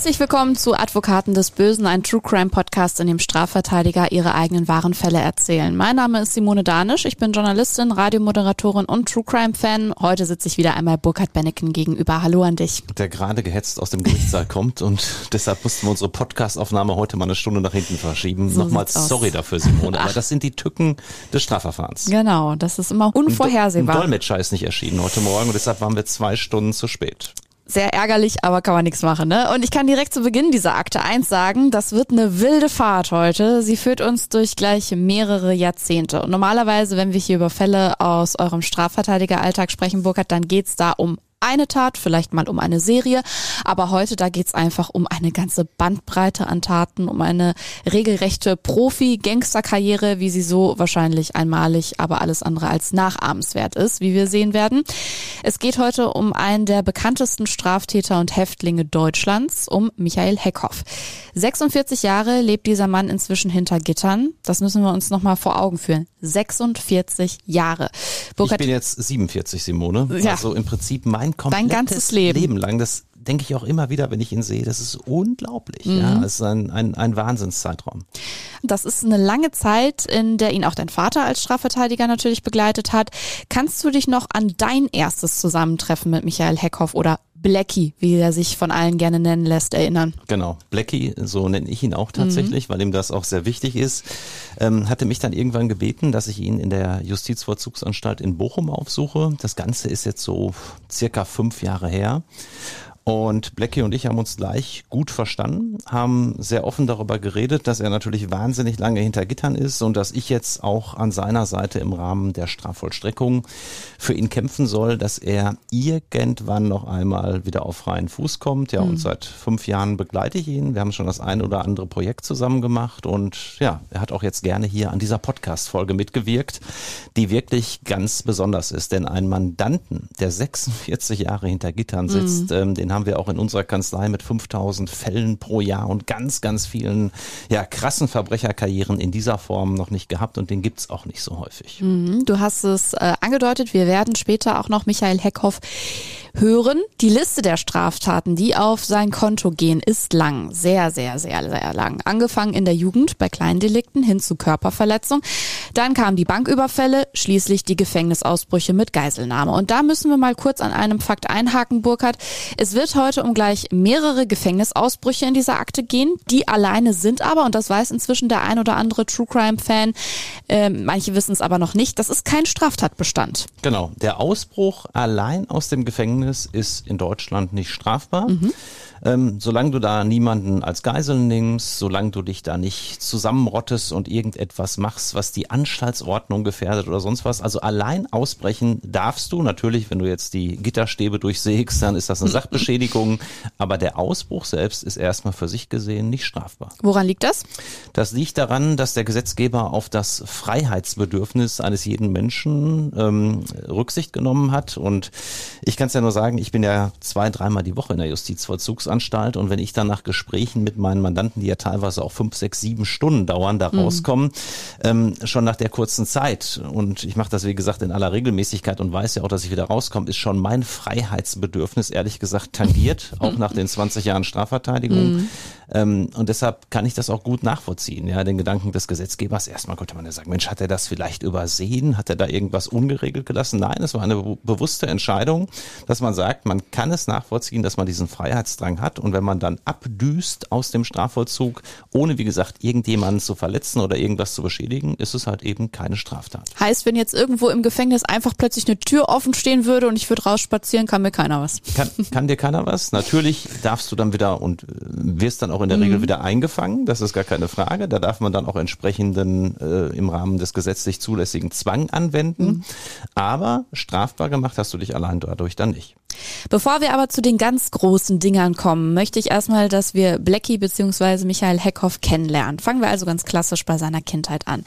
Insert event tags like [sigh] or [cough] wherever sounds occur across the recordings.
Herzlich willkommen zu Advokaten des Bösen, ein True Crime Podcast, in dem Strafverteidiger ihre eigenen wahren Fälle erzählen. Mein Name ist Simone Danisch, ich bin Journalistin, Radiomoderatorin und True Crime Fan. Heute sitze ich wieder einmal Burkhard Benneken gegenüber. Hallo an dich. Der gerade gehetzt aus dem Gerichtssaal [laughs] kommt und deshalb mussten wir unsere Podcastaufnahme heute mal eine Stunde nach hinten verschieben. So Nochmal sorry dafür, Simone, aber das sind die Tücken des Strafverfahrens. Genau, das ist immer Ein unvorhersehbar. Dolmetscher ist nicht erschienen heute Morgen und deshalb waren wir zwei Stunden zu spät. Sehr ärgerlich, aber kann man nichts machen. Ne? Und ich kann direkt zu Beginn dieser Akte eins sagen, das wird eine wilde Fahrt heute. Sie führt uns durch gleich mehrere Jahrzehnte. Und normalerweise, wenn wir hier über Fälle aus eurem Strafverteidigeralltag sprechen, Burkhard, dann geht's da um eine Tat, vielleicht mal um eine Serie, aber heute da geht's einfach um eine ganze Bandbreite an Taten, um eine regelrechte Profi-Gangster-Karriere, wie sie so wahrscheinlich einmalig, aber alles andere als nachahmenswert ist, wie wir sehen werden. Es geht heute um einen der bekanntesten Straftäter und Häftlinge Deutschlands, um Michael Heckhoff. 46 Jahre lebt dieser Mann inzwischen hinter Gittern. Das müssen wir uns nochmal vor Augen führen. 46 Jahre. Ich Burkhard, bin jetzt 47, Simone. Ja. Also im Prinzip mein komplettes ganzes Leben. lang. Das denke ich auch immer wieder, wenn ich ihn sehe. Das ist unglaublich. Mhm. Ja, es ist ein, ein, ein Wahnsinnszeitraum. Das ist eine lange Zeit, in der ihn auch dein Vater als Strafverteidiger natürlich begleitet hat. Kannst du dich noch an dein erstes Zusammentreffen mit Michael Heckhoff oder Blackie, wie er sich von allen gerne nennen lässt, erinnern? Genau, Blackie, so nenne ich ihn auch tatsächlich, weil ihm das auch sehr wichtig ist, ähm, hatte mich dann irgendwann gebeten, dass ich ihn in der Justizvollzugsanstalt in Bochum aufsuche. Das Ganze ist jetzt so circa fünf Jahre her. Und Blackie und ich haben uns gleich gut verstanden, haben sehr offen darüber geredet, dass er natürlich wahnsinnig lange hinter Gittern ist und dass ich jetzt auch an seiner Seite im Rahmen der Strafvollstreckung für ihn kämpfen soll, dass er irgendwann noch einmal wieder auf freien Fuß kommt. Ja, und seit fünf Jahren begleite ich ihn. Wir haben schon das ein oder andere Projekt zusammen gemacht und ja, er hat auch jetzt gerne hier an dieser Podcast-Folge mitgewirkt, die wirklich ganz besonders ist. Denn ein Mandanten, der 46 Jahre hinter Gittern sitzt, ähm, den haben wir auch in unserer Kanzlei mit 5000 Fällen pro Jahr und ganz, ganz vielen ja, krassen Verbrecherkarrieren in dieser Form noch nicht gehabt und den gibt's auch nicht so häufig. Mhm, Du hast es äh, angedeutet, wir werden später auch noch Michael Heckhoff hören. Die Liste der Straftaten, die auf sein Konto gehen, ist lang. Sehr, sehr, sehr, sehr lang. Angefangen in der Jugend bei Kleindelikten hin zu Körperverletzung. Dann kamen die Banküberfälle, schließlich die Gefängnisausbrüche mit Geiselnahme. Und da müssen wir mal kurz an einem Fakt einhaken, Burkhard. Es wird heute um gleich mehrere Gefängnisausbrüche in dieser Akte gehen. Die alleine sind aber, und das weiß inzwischen der ein oder andere True Crime-Fan, äh, manche wissen es aber noch nicht, das ist kein Straftatbestand. Genau, der Ausbruch allein aus dem Gefängnis ist in Deutschland nicht strafbar. Ähm, solange du da niemanden als Geisel nimmst, solange du dich da nicht zusammenrottest und irgendetwas machst, was die Anstaltsordnung gefährdet oder sonst was. Also allein ausbrechen darfst du. Natürlich, wenn du jetzt die Gitterstäbe durchsägst, dann ist das eine [clears throat] Sachbeschädigung. Aber der Ausbruch selbst ist erstmal für sich gesehen nicht strafbar. Woran liegt das? Das liegt daran, dass der Gesetzgeber auf das Freiheitsbedürfnis eines jeden Menschen ähm, Rücksicht genommen hat. Und ich kann es ja nur sagen, ich bin ja zwei, dreimal die Woche in der Justizvollzugsanstalt und wenn ich dann nach Gesprächen mit meinen Mandanten, die ja teilweise auch fünf, sechs, sieben Stunden dauern, da rauskommen, ähm, schon nach der kurzen Zeit und ich mache das wie gesagt in aller Regelmäßigkeit und weiß ja auch, dass ich wieder rauskomme, ist schon mein Freiheitsbedürfnis ehrlich gesagt tangiert, [laughs] auch nach den 20 Jahren Strafverteidigung. Ähm, und deshalb kann ich das auch gut nachvollziehen, ja, den Gedanken des Gesetzgebers. Erstmal könnte man ja sagen, Mensch, hat er das vielleicht übersehen? Hat er da irgendwas ungeregelt gelassen? Nein, es war eine be bewusste Entscheidung, dass man sagt, man kann es nachvollziehen, dass man diesen Freiheitsdrang hat und wenn man dann abdüst aus dem Strafvollzug, ohne wie gesagt irgendjemanden zu verletzen oder irgendwas zu beschädigen, ist es halt eben keine Straftat. Heißt, wenn jetzt irgendwo im Gefängnis einfach plötzlich eine Tür offen stehen würde und ich würde rausspazieren, kann mir keiner was. Kann, kann dir keiner was? Natürlich darfst du dann wieder und äh, wirst dann auch in der Regel wieder eingefangen. Das ist gar keine Frage. Da darf man dann auch entsprechenden äh, im Rahmen des gesetzlich zulässigen Zwang anwenden. Aber strafbar gemacht hast du dich allein dadurch dann nicht. Bevor wir aber zu den ganz großen Dingern kommen, möchte ich erstmal, dass wir Blackie bzw. Michael Heckhoff kennenlernen. Fangen wir also ganz klassisch bei seiner Kindheit an.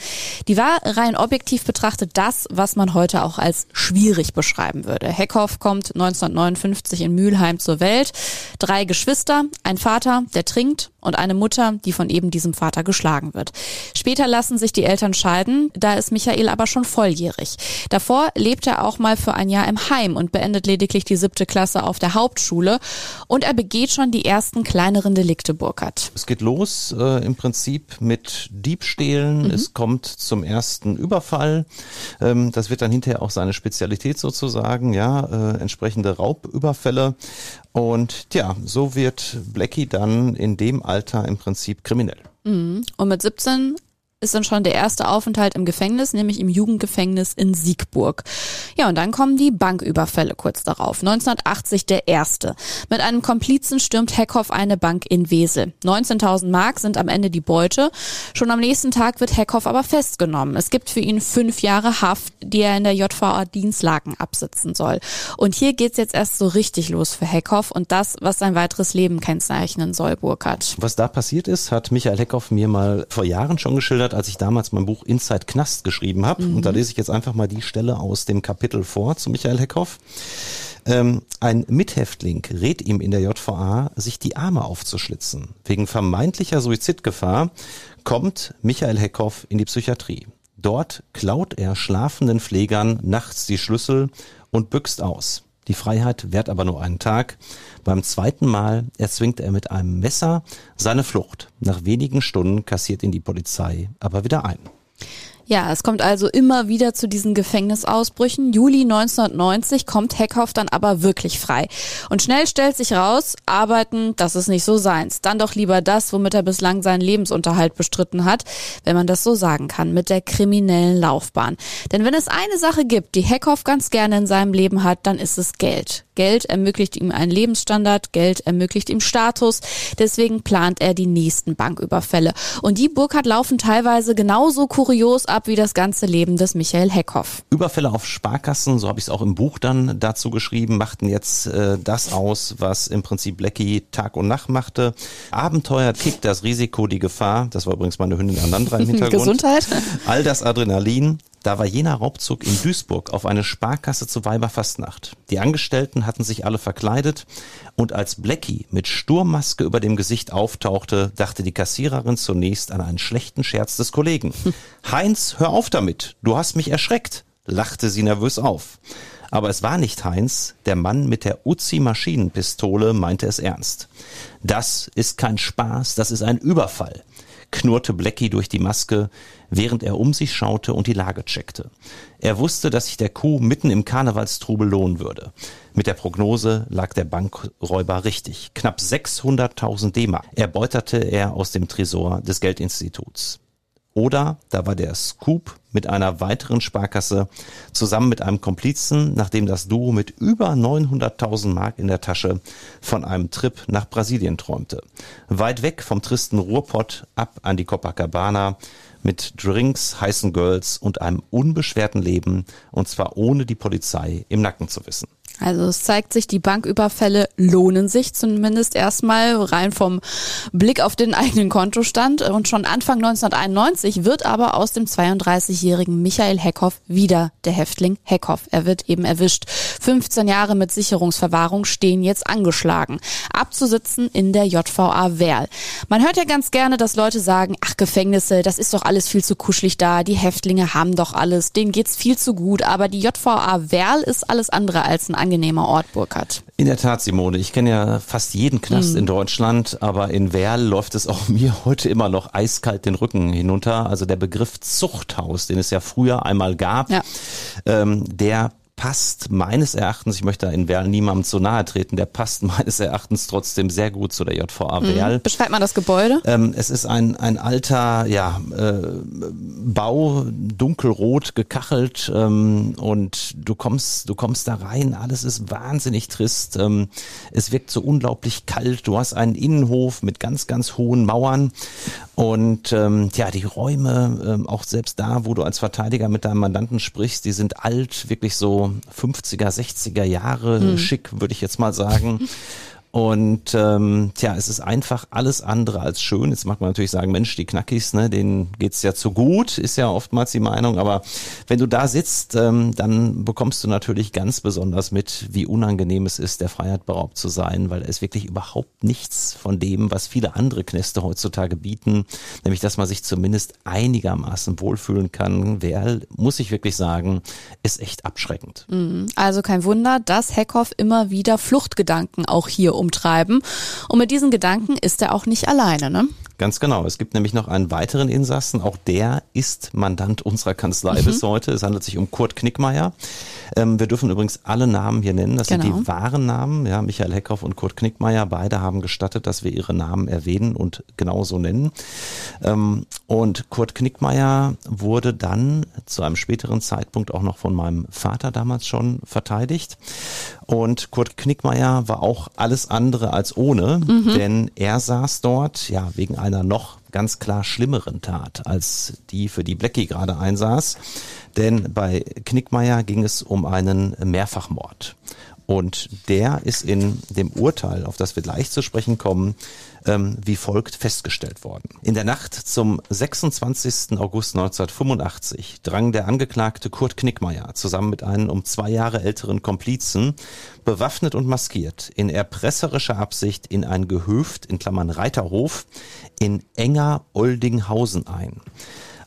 Die war rein objektiv betrachtet das, was man heute auch als schwierig beschreiben würde. Heckhoff kommt 1959 in Mülheim zur Welt. Drei Geschwister, ein Vater, der trinkt und eine Mutter, die von eben diesem Vater geschlagen wird. Später lassen sich die Eltern scheiden, da ist Michael aber schon volljährig. Davor lebt er auch mal für ein Jahr im Heim und beendet lediglich die siebte Klasse auf der Hauptschule und er begeht schon die ersten kleineren Delikte Burkhardt. Es geht los äh, im Prinzip mit Diebstählen. Mhm. Es kommt zum ersten Überfall. Ähm, das wird dann hinterher auch seine Spezialität sozusagen, ja, äh, entsprechende Raubüberfälle. Und ja, so wird Blackie dann in dem Alter im Prinzip kriminell. Mhm. Und mit 17 ist dann schon der erste Aufenthalt im Gefängnis, nämlich im Jugendgefängnis in Siegburg. Ja, und dann kommen die Banküberfälle kurz darauf. 1980 der erste. Mit einem Komplizen stürmt Heckhoff eine Bank in Wesel. 19.000 Mark sind am Ende die Beute. Schon am nächsten Tag wird Heckhoff aber festgenommen. Es gibt für ihn fünf Jahre Haft, die er in der JVA Dienstlaken absitzen soll. Und hier geht's jetzt erst so richtig los für Heckhoff und das, was sein weiteres Leben kennzeichnen soll, Burkhardt. Was da passiert ist, hat Michael Heckhoff mir mal vor Jahren schon geschildert als ich damals mein Buch Inside Knast geschrieben habe. Mhm. Und da lese ich jetzt einfach mal die Stelle aus dem Kapitel vor zu Michael Heckhoff. Ähm, ein Mithäftling rät ihm in der JVA, sich die Arme aufzuschlitzen. Wegen vermeintlicher Suizidgefahr kommt Michael Heckhoff in die Psychiatrie. Dort klaut er schlafenden Pflegern nachts die Schlüssel und büxt aus. Die Freiheit währt aber nur einen Tag. Beim zweiten Mal erzwingt er mit einem Messer seine Flucht. Nach wenigen Stunden kassiert ihn die Polizei aber wieder ein. Ja, es kommt also immer wieder zu diesen Gefängnisausbrüchen. Juli 1990 kommt Heckhoff dann aber wirklich frei. Und schnell stellt sich raus, arbeiten, das ist nicht so seins. Dann doch lieber das, womit er bislang seinen Lebensunterhalt bestritten hat, wenn man das so sagen kann, mit der kriminellen Laufbahn. Denn wenn es eine Sache gibt, die Heckhoff ganz gerne in seinem Leben hat, dann ist es Geld. Geld ermöglicht ihm einen Lebensstandard, Geld ermöglicht ihm Status. Deswegen plant er die nächsten Banküberfälle. Und die Burkhardt laufen teilweise genauso kurios ab wie das ganze Leben des Michael Heckhoff. Überfälle auf Sparkassen, so habe ich es auch im Buch dann dazu geschrieben, machten jetzt äh, das aus, was im Prinzip Blackie Tag und Nacht machte. Abenteuer, Kick, das Risiko, die Gefahr. Das war übrigens meine Hündin Anandra im [laughs] Hintergrund. Gesundheit. All das Adrenalin, da war jener Raubzug in Duisburg auf eine Sparkasse zu Weiberfastnacht. Die Angestellten hatten sich alle verkleidet und als Blackie mit Sturmmaske über dem Gesicht auftauchte, dachte die Kassiererin zunächst an einen schlechten Scherz des Kollegen. [laughs] Heinz, hör auf damit, du hast mich erschreckt, lachte sie nervös auf. Aber es war nicht Heinz, der Mann mit der Uzi-Maschinenpistole meinte es ernst. Das ist kein Spaß, das ist ein Überfall knurrte Blackie durch die Maske, während er um sich schaute und die Lage checkte. Er wusste, dass sich der Kuh mitten im Karnevalstrubel lohnen würde. Mit der Prognose lag der Bankräuber richtig. Knapp 600.000 D-Mark erbeuterte er aus dem Tresor des Geldinstituts. Oder da war der Scoop mit einer weiteren Sparkasse zusammen mit einem Komplizen, nachdem das Duo mit über 900.000 Mark in der Tasche von einem Trip nach Brasilien träumte. Weit weg vom tristen Ruhrpott ab an die Copacabana mit Drinks, heißen Girls und einem unbeschwerten Leben und zwar ohne die Polizei im Nacken zu wissen. Also es zeigt sich, die Banküberfälle lohnen sich zumindest erstmal rein vom Blick auf den [laughs] eigenen Kontostand. Und schon Anfang 1991 wird aber aus dem 32-jährigen Michael Heckhoff wieder der Häftling Heckhoff. Er wird eben erwischt. 15 Jahre mit Sicherungsverwahrung stehen jetzt angeschlagen. Abzusitzen in der JVA Werl. Man hört ja ganz gerne, dass Leute sagen, ach Gefängnisse, das ist doch alles viel zu kuschelig da. Die Häftlinge haben doch alles, denen geht's viel zu gut. Aber die JVA Werl ist alles andere als ein angenehmer Ort, Burkhardt. In der Tat, Simone. Ich kenne ja fast jeden Knast mhm. in Deutschland, aber in Werl läuft es auch [laughs] mir heute immer noch eiskalt den Rücken hinunter. Also der Begriff Zuchthaus, den es ja früher einmal gab, ja. ähm, der passt meines Erachtens, ich möchte in Werl niemandem zu nahe treten, der passt [laughs] meines Erachtens trotzdem sehr gut zu der JVA mhm. Werl. Beschreibt man das Gebäude? Ähm, es ist ein, ein alter ja, äh, Bau, dunkelrot gekachelt ähm, und du kommst, du kommst da rein, alles ist wahnsinnig trist. Ähm, es wirkt so unglaublich kalt. Du hast einen Innenhof mit ganz, ganz hohen Mauern Und ähm, ja, die Räume, ähm, auch selbst da, wo du als Verteidiger mit deinem Mandanten sprichst, die sind alt, wirklich so 50er, 60er Jahre mhm. schick, würde ich jetzt mal sagen. [laughs] Und ähm, tja, es ist einfach alles andere als schön. Jetzt mag man natürlich sagen, Mensch, die Knackis, ne, denen geht's ja zu gut, ist ja oftmals die Meinung. Aber wenn du da sitzt, ähm, dann bekommst du natürlich ganz besonders mit, wie unangenehm es ist, der Freiheit beraubt zu sein, weil es wirklich überhaupt nichts von dem, was viele andere Knäste heutzutage bieten, nämlich dass man sich zumindest einigermaßen wohlfühlen kann, wer, muss ich wirklich sagen, ist echt abschreckend. Mhm. Also kein Wunder, dass Heckhoff immer wieder Fluchtgedanken auch hier umtreiben. Und mit diesen Gedanken ist er auch nicht alleine, ne? Ganz genau. Es gibt nämlich noch einen weiteren Insassen. Auch der ist Mandant unserer Kanzlei mhm. bis heute. Es handelt sich um Kurt Knickmeier. Ähm, wir dürfen übrigens alle Namen hier nennen. Das genau. sind die wahren Namen. Ja, Michael Heckhoff und Kurt Knickmeier. Beide haben gestattet, dass wir ihre Namen erwähnen und genauso nennen. Ähm, und Kurt Knickmeier wurde dann zu einem späteren Zeitpunkt auch noch von meinem Vater damals schon verteidigt. Und Kurt Knickmeier war auch alles andere als ohne, mhm. denn er saß dort, ja, wegen einer noch ganz klar schlimmeren Tat als die, für die Blackie gerade einsaß. Denn bei Knickmeier ging es um einen Mehrfachmord. Und der ist in dem Urteil, auf das wir gleich zu sprechen kommen, ähm, wie folgt festgestellt worden. In der Nacht zum 26. August 1985 drang der Angeklagte Kurt Knickmeier zusammen mit einem um zwei Jahre älteren Komplizen, bewaffnet und maskiert, in erpresserischer Absicht in ein Gehöft in Klammern Reiterhof in enger Oldinghausen ein.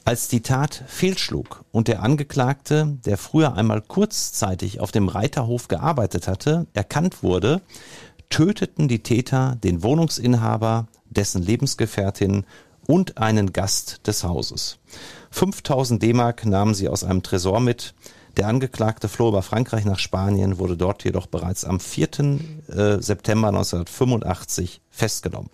Als die Tat fehlschlug und der Angeklagte, der früher einmal kurzzeitig auf dem Reiterhof gearbeitet hatte, erkannt wurde, töteten die Täter den Wohnungsinhaber, dessen Lebensgefährtin und einen Gast des Hauses. 5000 D-Mark nahmen sie aus einem Tresor mit. Der Angeklagte floh über Frankreich nach Spanien, wurde dort jedoch bereits am 4. Äh, September 1985 festgenommen.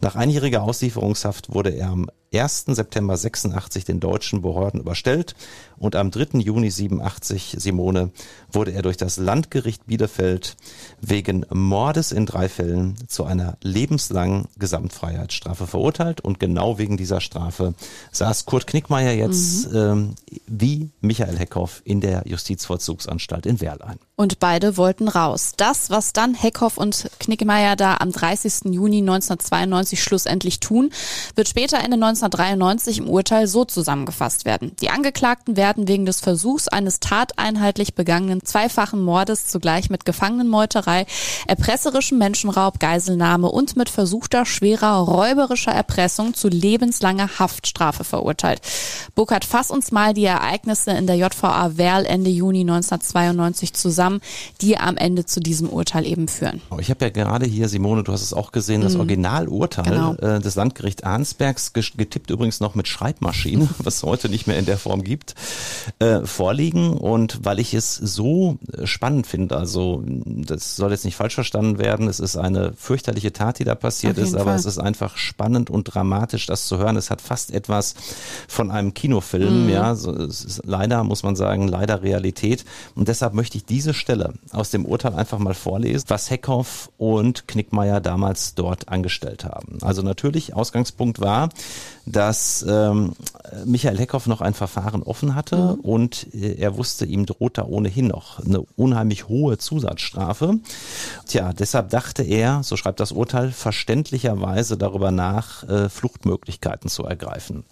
Nach einjähriger Auslieferungshaft wurde er am 1. September 86 den deutschen Behörden überstellt und am 3. Juni 87 Simone wurde er durch das Landgericht Bielefeld wegen Mordes in drei Fällen zu einer lebenslangen Gesamtfreiheitsstrafe verurteilt und genau wegen dieser Strafe saß Kurt Knickmeier jetzt mhm. ähm, wie Michael Heckhoff in der Justizvollzugsanstalt in Werl ein. Und beide wollten raus. Das, was dann Heckhoff und Knickmeier da am 30. Juni 1992 schlussendlich tun, wird später Ende 1993 im Urteil so zusammengefasst werden. Die Angeklagten werden wegen des Versuchs eines tateinheitlich begangenen zweifachen Mordes zugleich mit Gefangenenmeuterei, erpresserischem Menschenraub, Geiselnahme und mit versuchter schwerer räuberischer Erpressung zu lebenslanger Haftstrafe verurteilt. Burkhard, fass uns mal die Ereignisse in der JVA Werl Ende Juni 1992 zusammen, die am Ende zu diesem Urteil eben führen. Ich habe ja gerade hier, Simone, du hast es auch gesehen, das mhm. Originalurteil genau. äh, des Landgericht Arnsbergs, getippt übrigens noch mit Schreibmaschine, [laughs] was es heute nicht mehr in der Form gibt, äh, vorliegen. Und weil ich es so äh, spannend finde, also das soll jetzt nicht falsch verstanden werden, es ist eine fürchterliche Tat, die da passiert ist, aber Fall. es ist einfach spannend und dramatisch, das zu hören. Es hat fast etwas von einem Kinofilm, mhm. ja, so, es ist leider, muss man sagen, leider Realität. Und deshalb möchte ich diese Stelle aus dem Urteil einfach mal vorlesen, was Heckhoff und Knickmeier damals dort angestellt haben. Also natürlich, Ausgangspunkt war, dass ähm, Michael Heckhoff noch ein Verfahren offen hatte mhm. und äh, er wusste, ihm droht da ohnehin noch eine unheimlich hohe Zusatzstrafe. Tja, deshalb dachte er, so schreibt das Urteil, verständlicherweise darüber nach, äh, Fluchtmöglichkeiten zu ergreifen.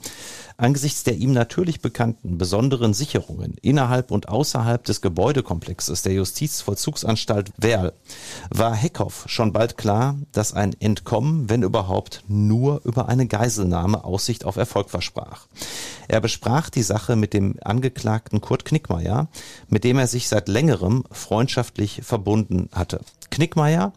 Angesichts der ihm natürlich bekannten besonderen Sicherungen innerhalb und außerhalb des Gebäudekomplexes der Justizvollzugsanstalt Werl war Heckhoff schon bald klar, dass ein Entkommen, wenn überhaupt, nur über eine Geiselnahme Aussicht auf Erfolg versprach. Er besprach die Sache mit dem Angeklagten Kurt Knickmeier, mit dem er sich seit längerem freundschaftlich verbunden hatte. Knickmeier,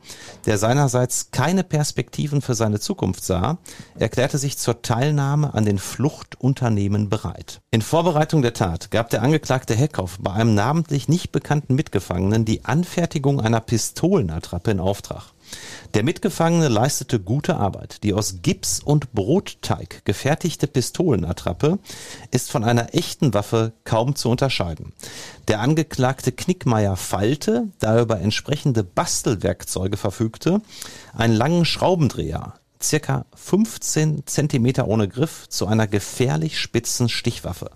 der seinerseits keine Perspektiven für seine Zukunft sah, erklärte sich zur Teilnahme an den Fluchtunternehmen bereit. In Vorbereitung der Tat gab der Angeklagte Heckhoff bei einem namentlich nicht bekannten Mitgefangenen die Anfertigung einer Pistolenattrappe in Auftrag. Der Mitgefangene leistete gute Arbeit. Die aus Gips und Brotteig gefertigte Pistolenattrappe ist von einer echten Waffe kaum zu unterscheiden. Der Angeklagte Knickmeier feilte, da er über entsprechende Bastelwerkzeuge verfügte, einen langen Schraubendreher, circa 15 Zentimeter ohne Griff zu einer gefährlich spitzen Stichwaffe.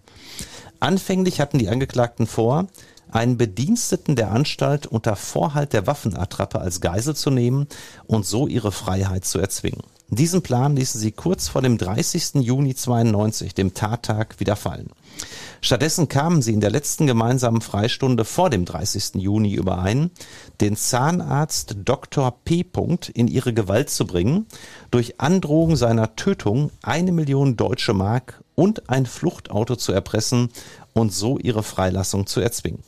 Anfänglich hatten die Angeklagten vor, einen Bediensteten der Anstalt unter Vorhalt der Waffenattrappe als Geisel zu nehmen und so ihre Freiheit zu erzwingen. Diesen Plan ließen sie kurz vor dem 30. Juni 92, dem Tattag, wieder fallen. Stattdessen kamen sie in der letzten gemeinsamen Freistunde vor dem 30. Juni überein, den Zahnarzt Dr. P. in ihre Gewalt zu bringen, durch Androhung seiner Tötung eine Million deutsche Mark und ein Fluchtauto zu erpressen und so ihre Freilassung zu erzwingen.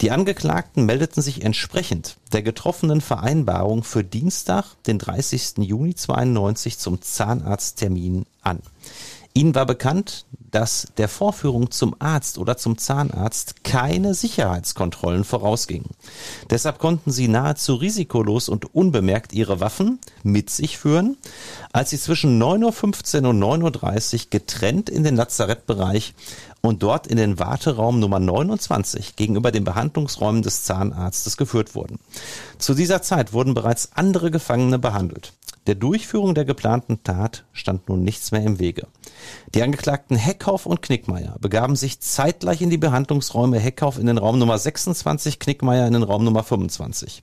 Die Angeklagten meldeten sich entsprechend der getroffenen Vereinbarung für Dienstag, den 30. Juni 92 zum Zahnarzttermin an. Ihnen war bekannt, dass der Vorführung zum Arzt oder zum Zahnarzt keine Sicherheitskontrollen vorausgingen. Deshalb konnten sie nahezu risikolos und unbemerkt ihre Waffen mit sich führen, als sie zwischen 9.15 Uhr und 9.30 Uhr getrennt in den Lazarettbereich und dort in den Warteraum Nummer 29 gegenüber den Behandlungsräumen des Zahnarztes geführt wurden. Zu dieser Zeit wurden bereits andere Gefangene behandelt. Der Durchführung der geplanten Tat stand nun nichts mehr im Wege. Die Angeklagten Heckhoff und Knickmeier begaben sich zeitgleich in die Behandlungsräume Heckhoff in den Raum Nummer 26, Knickmeier in den Raum Nummer 25.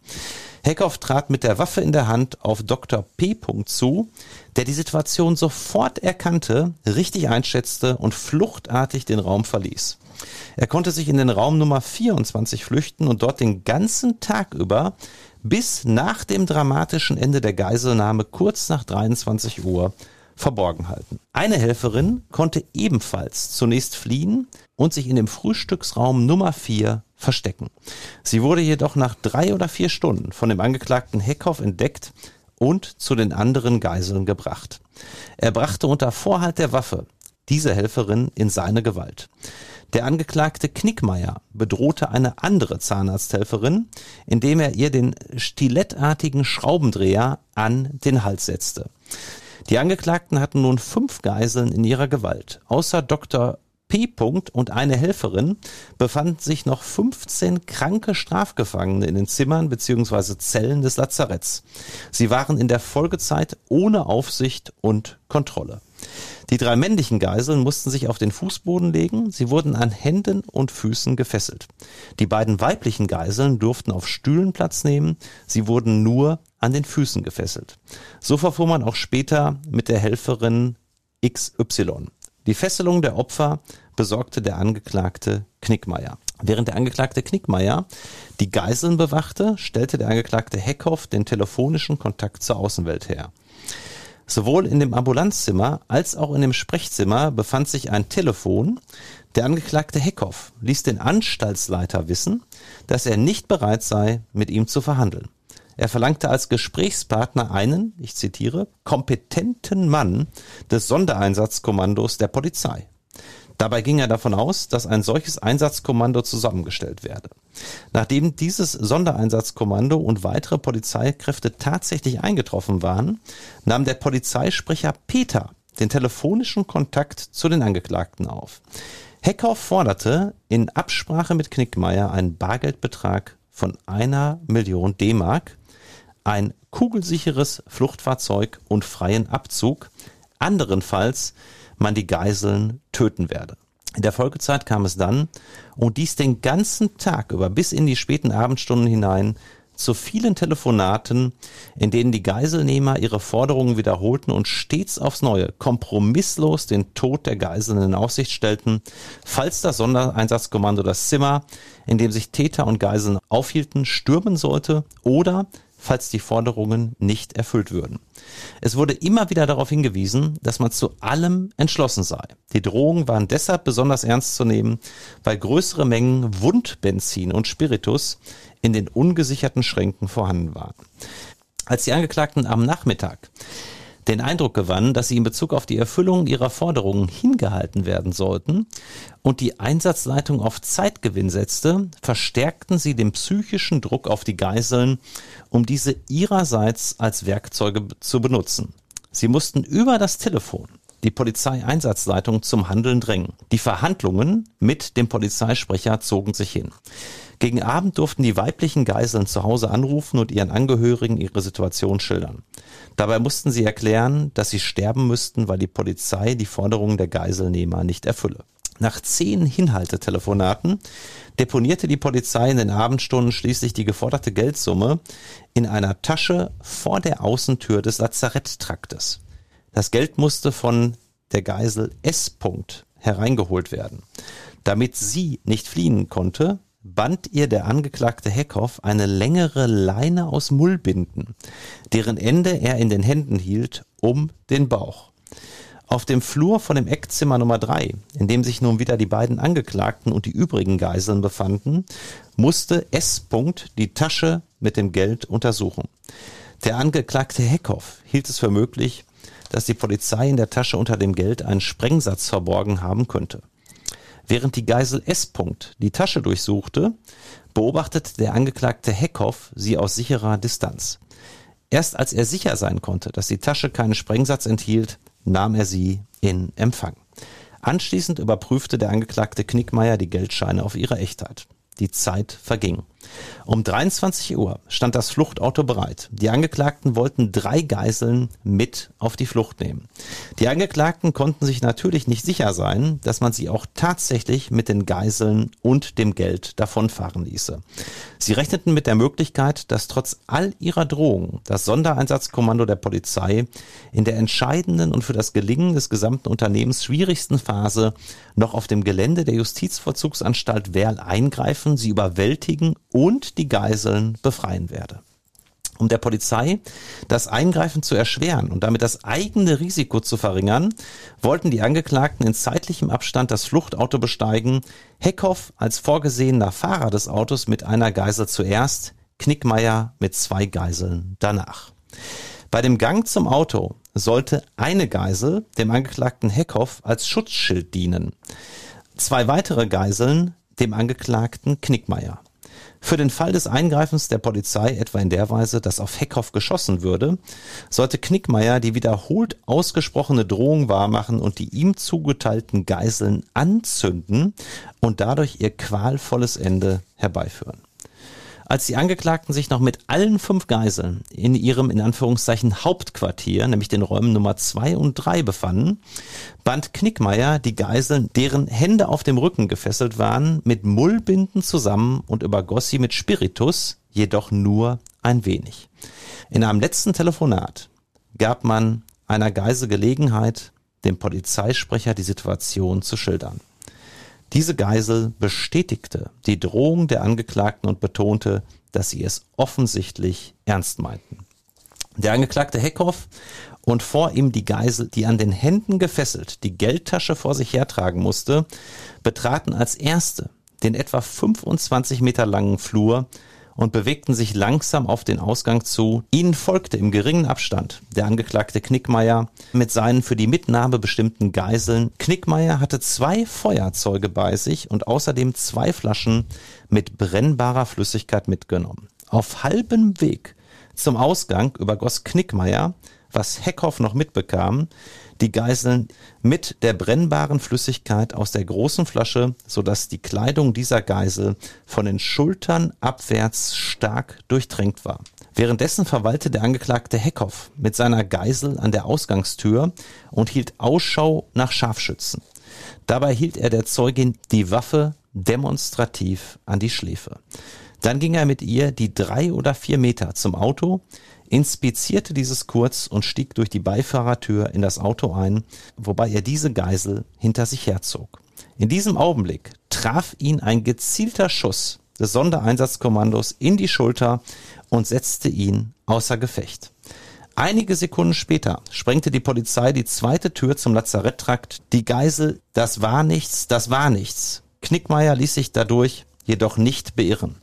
Heckhoff trat mit der Waffe in der Hand auf Dr. P. zu, der die Situation sofort erkannte, richtig einschätzte und fluchtartig den Raum verließ. Er konnte sich in den Raum Nummer 24 flüchten und dort den ganzen Tag über bis nach dem dramatischen Ende der Geiselnahme kurz nach 23 Uhr verborgen halten. Eine Helferin konnte ebenfalls zunächst fliehen und sich in dem Frühstücksraum Nummer 4 verstecken. Sie wurde jedoch nach drei oder vier Stunden von dem Angeklagten Heckhoff entdeckt und zu den anderen Geiseln gebracht. Er brachte unter Vorhalt der Waffe diese Helferin in seine Gewalt. Der Angeklagte Knickmeier bedrohte eine andere Zahnarzthelferin, indem er ihr den stilettartigen Schraubendreher an den Hals setzte. Die Angeklagten hatten nun fünf Geiseln in ihrer Gewalt. Außer Dr. P. und eine Helferin befanden sich noch 15 kranke Strafgefangene in den Zimmern bzw. Zellen des Lazaretts. Sie waren in der Folgezeit ohne Aufsicht und Kontrolle. Die drei männlichen Geiseln mussten sich auf den Fußboden legen, sie wurden an Händen und Füßen gefesselt. Die beiden weiblichen Geiseln durften auf Stühlen Platz nehmen, sie wurden nur an den Füßen gefesselt. So verfuhr man auch später mit der Helferin XY. Die Fesselung der Opfer besorgte der Angeklagte Knickmeier. Während der Angeklagte Knickmeier die Geiseln bewachte, stellte der Angeklagte Heckhoff den telefonischen Kontakt zur Außenwelt her. Sowohl in dem Ambulanzzimmer als auch in dem Sprechzimmer befand sich ein Telefon. Der Angeklagte Heckhoff ließ den Anstaltsleiter wissen, dass er nicht bereit sei, mit ihm zu verhandeln. Er verlangte als Gesprächspartner einen, ich zitiere, kompetenten Mann des Sondereinsatzkommandos der Polizei. Dabei ging er davon aus, dass ein solches Einsatzkommando zusammengestellt werde. Nachdem dieses Sondereinsatzkommando und weitere Polizeikräfte tatsächlich eingetroffen waren, nahm der Polizeisprecher Peter den telefonischen Kontakt zu den Angeklagten auf. Heckhoff forderte in Absprache mit Knickmeier einen Bargeldbetrag von einer Million D-Mark, ein kugelsicheres Fluchtfahrzeug und freien Abzug, anderenfalls man die Geiseln töten werde. In der Folgezeit kam es dann, und dies den ganzen Tag über bis in die späten Abendstunden hinein, zu vielen Telefonaten, in denen die Geiselnehmer ihre Forderungen wiederholten und stets aufs Neue kompromisslos den Tod der Geiseln in Aussicht stellten, falls das Sondereinsatzkommando das Zimmer, in dem sich Täter und Geiseln aufhielten, stürmen sollte oder falls die Forderungen nicht erfüllt würden. Es wurde immer wieder darauf hingewiesen, dass man zu allem entschlossen sei. Die Drohungen waren deshalb besonders ernst zu nehmen, weil größere Mengen Wundbenzin und Spiritus in den ungesicherten Schränken vorhanden waren. Als die Angeklagten am Nachmittag den Eindruck gewannen, dass sie in Bezug auf die Erfüllung ihrer Forderungen hingehalten werden sollten und die Einsatzleitung auf Zeitgewinn setzte, verstärkten sie den psychischen Druck auf die Geiseln, um diese ihrerseits als Werkzeuge zu benutzen. Sie mussten über das Telefon die Polizeieinsatzleitung zum Handeln drängen. Die Verhandlungen mit dem Polizeisprecher zogen sich hin. Gegen Abend durften die weiblichen Geiseln zu Hause anrufen und ihren Angehörigen ihre Situation schildern. Dabei mussten sie erklären, dass sie sterben müssten, weil die Polizei die Forderungen der Geiselnehmer nicht erfülle. Nach zehn Hinhaltetelefonaten deponierte die Polizei in den Abendstunden schließlich die geforderte Geldsumme in einer Tasche vor der Außentür des Lazaretttraktes. Das Geld musste von der Geisel S. hereingeholt werden. Damit sie nicht fliehen konnte, band ihr der Angeklagte Heckhoff eine längere Leine aus Mullbinden, deren Ende er in den Händen hielt, um den Bauch. Auf dem Flur von dem Eckzimmer Nummer drei, in dem sich nun wieder die beiden Angeklagten und die übrigen Geiseln befanden, musste S. die Tasche mit dem Geld untersuchen. Der Angeklagte Heckhoff hielt es für möglich, dass die Polizei in der Tasche unter dem Geld einen Sprengsatz verborgen haben könnte. Während die Geisel S. die Tasche durchsuchte, beobachtete der Angeklagte Heckhoff sie aus sicherer Distanz. Erst als er sicher sein konnte, dass die Tasche keinen Sprengsatz enthielt, nahm er sie in Empfang. Anschließend überprüfte der Angeklagte Knickmeier die Geldscheine auf ihre Echtheit. Die Zeit verging. Um 23 Uhr stand das Fluchtauto bereit. Die Angeklagten wollten drei Geiseln mit auf die Flucht nehmen. Die Angeklagten konnten sich natürlich nicht sicher sein, dass man sie auch tatsächlich mit den Geiseln und dem Geld davonfahren ließe. Sie rechneten mit der Möglichkeit, dass trotz all ihrer Drohungen das Sondereinsatzkommando der Polizei in der entscheidenden und für das Gelingen des gesamten Unternehmens schwierigsten Phase noch auf dem Gelände der Justizvollzugsanstalt Werl eingreifen, sie überwältigen und die Geiseln befreien werde. Um der Polizei das Eingreifen zu erschweren und damit das eigene Risiko zu verringern, wollten die Angeklagten in zeitlichem Abstand das Fluchtauto besteigen, Heckhoff als vorgesehener Fahrer des Autos mit einer Geisel zuerst, Knickmeier mit zwei Geiseln danach. Bei dem Gang zum Auto sollte eine Geisel dem Angeklagten Heckhoff als Schutzschild dienen. Zwei weitere Geiseln dem Angeklagten Knickmeier. Für den Fall des Eingreifens der Polizei, etwa in der Weise, dass auf Heckhoff geschossen würde, sollte Knickmeier die wiederholt ausgesprochene Drohung wahrmachen und die ihm zugeteilten Geiseln anzünden und dadurch ihr qualvolles Ende herbeiführen. Als die Angeklagten sich noch mit allen fünf Geiseln in ihrem in Anführungszeichen Hauptquartier, nämlich den Räumen Nummer zwei und drei befanden, band Knickmeier die Geiseln, deren Hände auf dem Rücken gefesselt waren, mit Mullbinden zusammen und übergoss sie mit Spiritus, jedoch nur ein wenig. In einem letzten Telefonat gab man einer Geisel Gelegenheit, dem Polizeisprecher die Situation zu schildern. Diese Geisel bestätigte die Drohung der Angeklagten und betonte, dass sie es offensichtlich ernst meinten. Der Angeklagte Heckhoff und vor ihm die Geisel, die an den Händen gefesselt die Geldtasche vor sich hertragen musste, betraten als erste den etwa 25 Meter langen Flur, und bewegten sich langsam auf den Ausgang zu. Ihnen folgte im geringen Abstand der Angeklagte Knickmeier mit seinen für die Mitnahme bestimmten Geiseln. Knickmeier hatte zwei Feuerzeuge bei sich und außerdem zwei Flaschen mit brennbarer Flüssigkeit mitgenommen. Auf halbem Weg zum Ausgang übergoss Knickmeier, was Heckhoff noch mitbekam, die Geiseln mit der brennbaren Flüssigkeit aus der großen Flasche, sodass die Kleidung dieser Geisel von den Schultern abwärts stark durchtränkt war. Währenddessen verweilte der Angeklagte Heckhoff mit seiner Geisel an der Ausgangstür und hielt Ausschau nach Scharfschützen. Dabei hielt er der Zeugin die Waffe demonstrativ an die Schläfe. Dann ging er mit ihr die drei oder vier Meter zum Auto, inspizierte dieses kurz und stieg durch die Beifahrertür in das Auto ein, wobei er diese Geisel hinter sich herzog. In diesem Augenblick traf ihn ein gezielter Schuss des Sondereinsatzkommandos in die Schulter und setzte ihn außer Gefecht. Einige Sekunden später sprengte die Polizei die zweite Tür zum Lazaretttrakt. Die Geisel, das war nichts, das war nichts. Knickmeier ließ sich dadurch jedoch nicht beirren.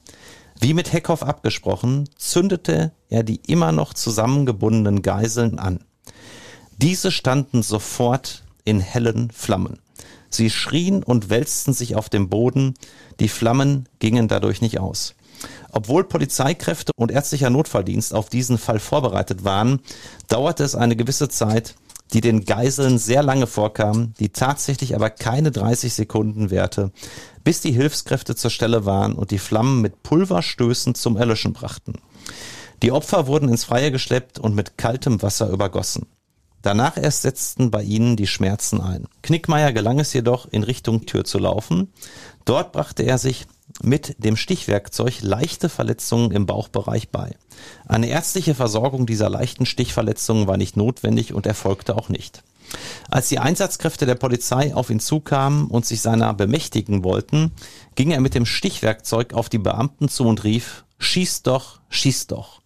Wie mit Heckhoff abgesprochen, zündete er die immer noch zusammengebundenen Geiseln an. Diese standen sofort in hellen Flammen. Sie schrien und wälzten sich auf dem Boden, die Flammen gingen dadurch nicht aus. Obwohl Polizeikräfte und ärztlicher Notfalldienst auf diesen Fall vorbereitet waren, dauerte es eine gewisse Zeit, die den Geiseln sehr lange vorkam, die tatsächlich aber keine 30 Sekunden währte, bis die Hilfskräfte zur Stelle waren und die Flammen mit Pulverstößen zum Erlöschen brachten. Die Opfer wurden ins Freie geschleppt und mit kaltem Wasser übergossen. Danach erst setzten bei ihnen die Schmerzen ein. Knickmeier gelang es jedoch, in Richtung Tür zu laufen. Dort brachte er sich mit dem Stichwerkzeug leichte Verletzungen im Bauchbereich bei. Eine ärztliche Versorgung dieser leichten Stichverletzungen war nicht notwendig und erfolgte auch nicht. Als die Einsatzkräfte der Polizei auf ihn zukamen und sich seiner bemächtigen wollten, ging er mit dem Stichwerkzeug auf die Beamten zu und rief, schieß doch, schieß doch.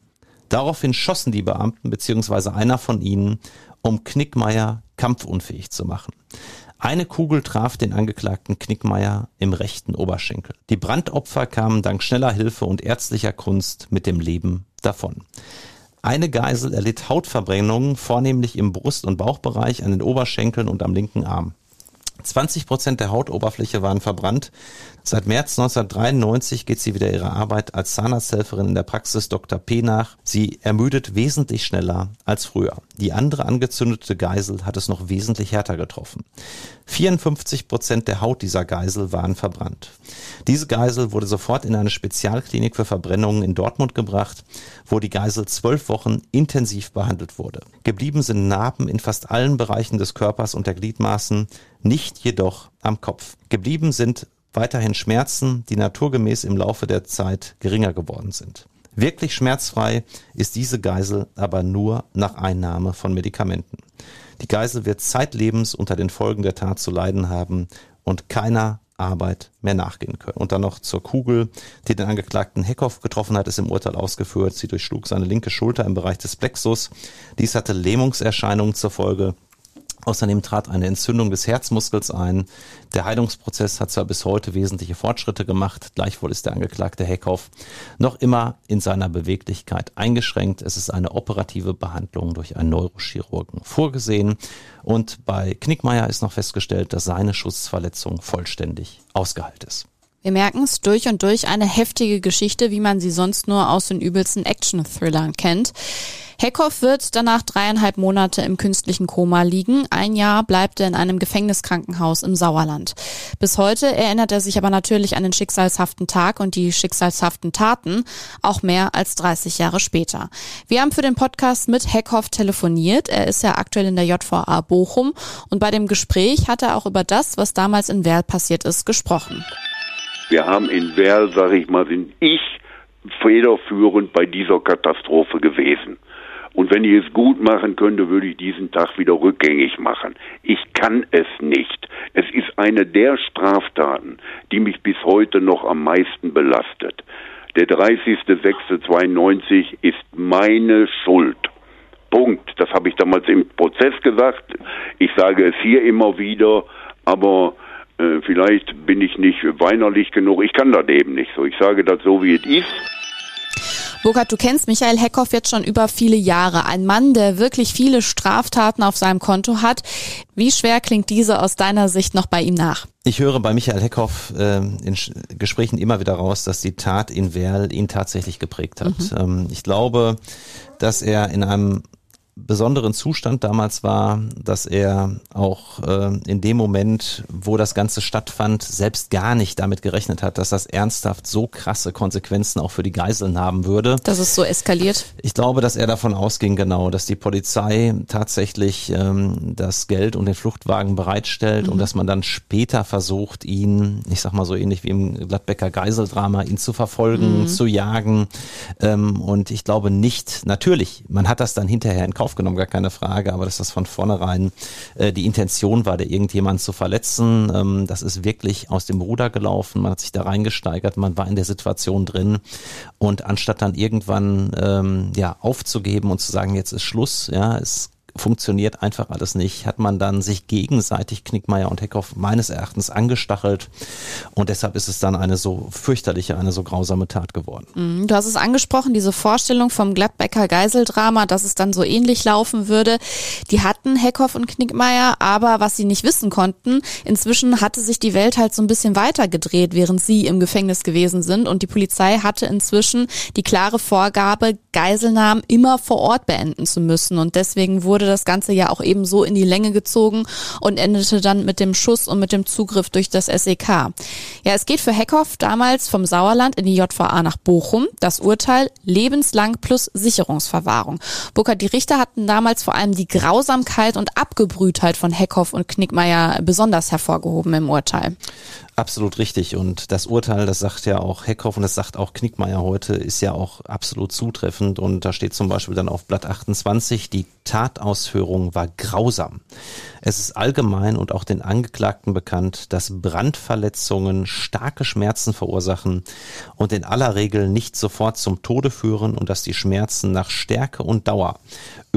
Daraufhin schossen die Beamten bzw. einer von ihnen, um Knickmeier kampfunfähig zu machen. Eine Kugel traf den Angeklagten Knickmeier im rechten Oberschenkel. Die Brandopfer kamen dank schneller Hilfe und ärztlicher Kunst mit dem Leben davon. Eine Geisel erlitt Hautverbrennungen, vornehmlich im Brust- und Bauchbereich, an den Oberschenkeln und am linken Arm. 20 Prozent der Hautoberfläche waren verbrannt. Seit März 1993 geht sie wieder ihrer Arbeit als Zahnarzthelferin in der Praxis Dr. P nach. Sie ermüdet wesentlich schneller als früher. Die andere angezündete Geisel hat es noch wesentlich härter getroffen. 54 Prozent der Haut dieser Geisel waren verbrannt. Diese Geisel wurde sofort in eine Spezialklinik für Verbrennungen in Dortmund gebracht, wo die Geisel zwölf Wochen intensiv behandelt wurde. Geblieben sind Narben in fast allen Bereichen des Körpers und der Gliedmaßen, nicht jedoch am Kopf. Geblieben sind weiterhin Schmerzen, die naturgemäß im Laufe der Zeit geringer geworden sind. Wirklich schmerzfrei ist diese Geisel aber nur nach Einnahme von Medikamenten. Die Geisel wird zeitlebens unter den Folgen der Tat zu leiden haben und keiner Arbeit mehr nachgehen können. Und dann noch zur Kugel, die den Angeklagten Heckhoff getroffen hat, ist im Urteil ausgeführt. Sie durchschlug seine linke Schulter im Bereich des Plexus. Dies hatte Lähmungserscheinungen zur Folge. Außerdem trat eine Entzündung des Herzmuskels ein. Der Heilungsprozess hat zwar bis heute wesentliche Fortschritte gemacht, gleichwohl ist der Angeklagte Heckhoff noch immer in seiner Beweglichkeit eingeschränkt. Es ist eine operative Behandlung durch einen Neurochirurgen vorgesehen und bei Knickmeier ist noch festgestellt, dass seine Schussverletzung vollständig ausgeheilt ist. Wir merken es durch und durch eine heftige Geschichte, wie man sie sonst nur aus den übelsten Action-Thrillern kennt. Heckhoff wird danach dreieinhalb Monate im künstlichen Koma liegen. Ein Jahr bleibt er in einem Gefängniskrankenhaus im Sauerland. Bis heute erinnert er sich aber natürlich an den schicksalshaften Tag und die schicksalshaften Taten, auch mehr als 30 Jahre später. Wir haben für den Podcast mit Heckhoff telefoniert. Er ist ja aktuell in der JVA Bochum und bei dem Gespräch hat er auch über das, was damals in Werl passiert ist, gesprochen. Wir haben in Werl, sag ich mal, sind ich federführend bei dieser Katastrophe gewesen. Und wenn ich es gut machen könnte, würde ich diesen Tag wieder rückgängig machen. Ich kann es nicht. Es ist eine der Straftaten, die mich bis heute noch am meisten belastet. Der 30.06.92 ist meine Schuld. Punkt. Das habe ich damals im Prozess gesagt. Ich sage es hier immer wieder, aber äh, vielleicht bin ich nicht weinerlich genug. Ich kann das eben nicht so. Ich sage das so, wie es ist. Burkhard, du kennst Michael Heckhoff jetzt schon über viele Jahre. Ein Mann, der wirklich viele Straftaten auf seinem Konto hat. Wie schwer klingt diese aus deiner Sicht noch bei ihm nach? Ich höre bei Michael Heckhoff äh, in Gesprächen immer wieder raus, dass die Tat in Werl ihn tatsächlich geprägt hat. Mhm. Ähm, ich glaube, dass er in einem besonderen Zustand damals war, dass er auch äh, in dem Moment, wo das Ganze stattfand, selbst gar nicht damit gerechnet hat, dass das ernsthaft so krasse Konsequenzen auch für die Geiseln haben würde. Dass es so eskaliert? Ich glaube, dass er davon ausging, genau, dass die Polizei tatsächlich ähm, das Geld und den Fluchtwagen bereitstellt mhm. und dass man dann später versucht, ihn, ich sag mal so ähnlich wie im Gladbecker Geiseldrama, ihn zu verfolgen, mhm. zu jagen. Ähm, und ich glaube nicht, natürlich, man hat das dann hinterher in Kauf aufgenommen, gar keine Frage, aber dass das von vornherein äh, die Intention war, da irgendjemanden zu verletzen, ähm, das ist wirklich aus dem Ruder gelaufen, man hat sich da reingesteigert, man war in der Situation drin. Und anstatt dann irgendwann ähm, ja aufzugeben und zu sagen, jetzt ist Schluss, ja, es funktioniert einfach alles nicht, hat man dann sich gegenseitig Knickmeier und Heckhoff meines Erachtens angestachelt. Und deshalb ist es dann eine so fürchterliche, eine so grausame Tat geworden. Mhm, du hast es angesprochen, diese Vorstellung vom Gladbecker Geiseldrama, dass es dann so ähnlich laufen würde, die hatten Heckhoff und Knickmeier, aber was sie nicht wissen konnten, inzwischen hatte sich die Welt halt so ein bisschen weitergedreht, während sie im Gefängnis gewesen sind. Und die Polizei hatte inzwischen die klare Vorgabe, Geiselnahmen immer vor Ort beenden zu müssen. Und deswegen wurde wurde das Ganze ja auch eben so in die Länge gezogen und endete dann mit dem Schuss und mit dem Zugriff durch das SEK. Ja, es geht für Heckhoff damals vom Sauerland in die JVA nach Bochum. Das Urteil lebenslang plus Sicherungsverwahrung. Burkhard, die Richter hatten damals vor allem die Grausamkeit und Abgebrühtheit von Heckhoff und Knickmeier besonders hervorgehoben im Urteil. Absolut richtig. Und das Urteil, das sagt ja auch Heckhoff und das sagt auch Knickmeier heute, ist ja auch absolut zutreffend. Und da steht zum Beispiel dann auf Blatt 28, die Tatausführung war grausam. Es ist allgemein und auch den Angeklagten bekannt, dass Brandverletzungen starke Schmerzen verursachen und in aller Regel nicht sofort zum Tode führen und dass die Schmerzen nach Stärke und Dauer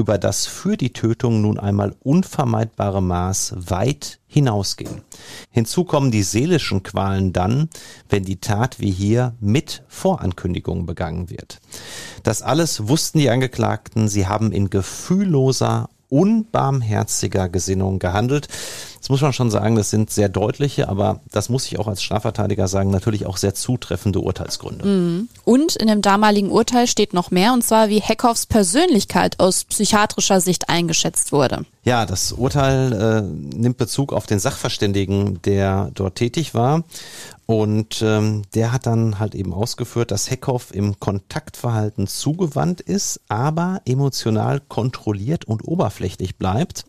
über das für die Tötung nun einmal unvermeidbare Maß weit hinausgehen. Hinzu kommen die seelischen Qualen dann, wenn die Tat wie hier mit Vorankündigung begangen wird. Das alles wussten die Angeklagten, sie haben in gefühlloser, unbarmherziger Gesinnung gehandelt. Das muss man schon sagen, das sind sehr deutliche, aber das muss ich auch als Strafverteidiger sagen, natürlich auch sehr zutreffende Urteilsgründe. Mhm. Und in dem damaligen Urteil steht noch mehr, und zwar wie Heckhoffs Persönlichkeit aus psychiatrischer Sicht eingeschätzt wurde. Ja, das Urteil äh, nimmt Bezug auf den Sachverständigen, der dort tätig war. Und ähm, der hat dann halt eben ausgeführt, dass Heckhoff im Kontaktverhalten zugewandt ist, aber emotional kontrolliert und oberflächlich bleibt.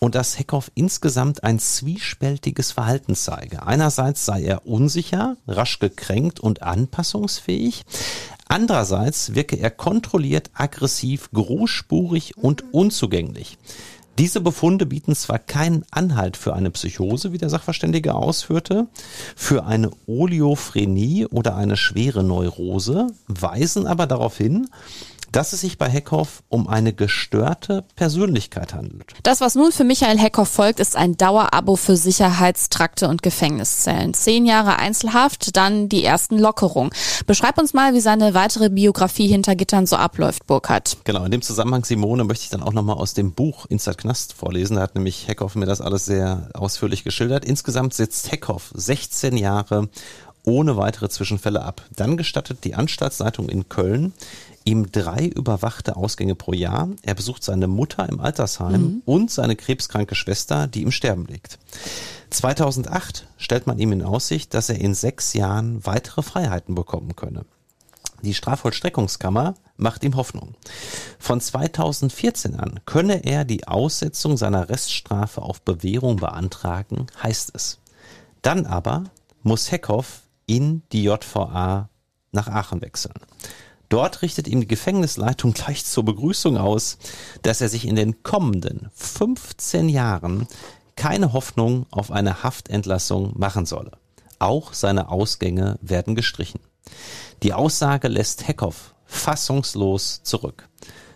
Und dass Heckhoff insgesamt ein zwiespältiges Verhalten zeige. Einerseits sei er unsicher, rasch gekränkt und anpassungsfähig. Andererseits wirke er kontrolliert, aggressiv, großspurig und unzugänglich. Diese Befunde bieten zwar keinen Anhalt für eine Psychose, wie der Sachverständige ausführte, für eine Oleophrenie oder eine schwere Neurose, weisen aber darauf hin, dass es sich bei Heckhoff um eine gestörte Persönlichkeit handelt. Das, was nun für Michael Heckhoff folgt, ist ein Dauerabo für Sicherheitstrakte und Gefängniszellen. Zehn Jahre Einzelhaft, dann die ersten Lockerungen. Beschreib uns mal, wie seine weitere Biografie hinter Gittern so abläuft, Burkhard. Genau, in dem Zusammenhang, Simone, möchte ich dann auch nochmal aus dem Buch Inside Knast vorlesen. Da hat nämlich Heckhoff mir das alles sehr ausführlich geschildert. Insgesamt sitzt Heckhoff 16 Jahre ohne weitere Zwischenfälle ab. Dann gestattet die Anstaltsleitung in Köln ihm drei überwachte Ausgänge pro Jahr. Er besucht seine Mutter im Altersheim mhm. und seine krebskranke Schwester, die im Sterben liegt. 2008 stellt man ihm in Aussicht, dass er in sechs Jahren weitere Freiheiten bekommen könne. Die Strafvollstreckungskammer macht ihm Hoffnung. Von 2014 an könne er die Aussetzung seiner Reststrafe auf Bewährung beantragen, heißt es. Dann aber muss Heckhoff in die JVA nach Aachen wechseln. Dort richtet ihm die Gefängnisleitung gleich zur Begrüßung aus, dass er sich in den kommenden 15 Jahren keine Hoffnung auf eine Haftentlassung machen solle. Auch seine Ausgänge werden gestrichen. Die Aussage lässt Heckhoff fassungslos zurück.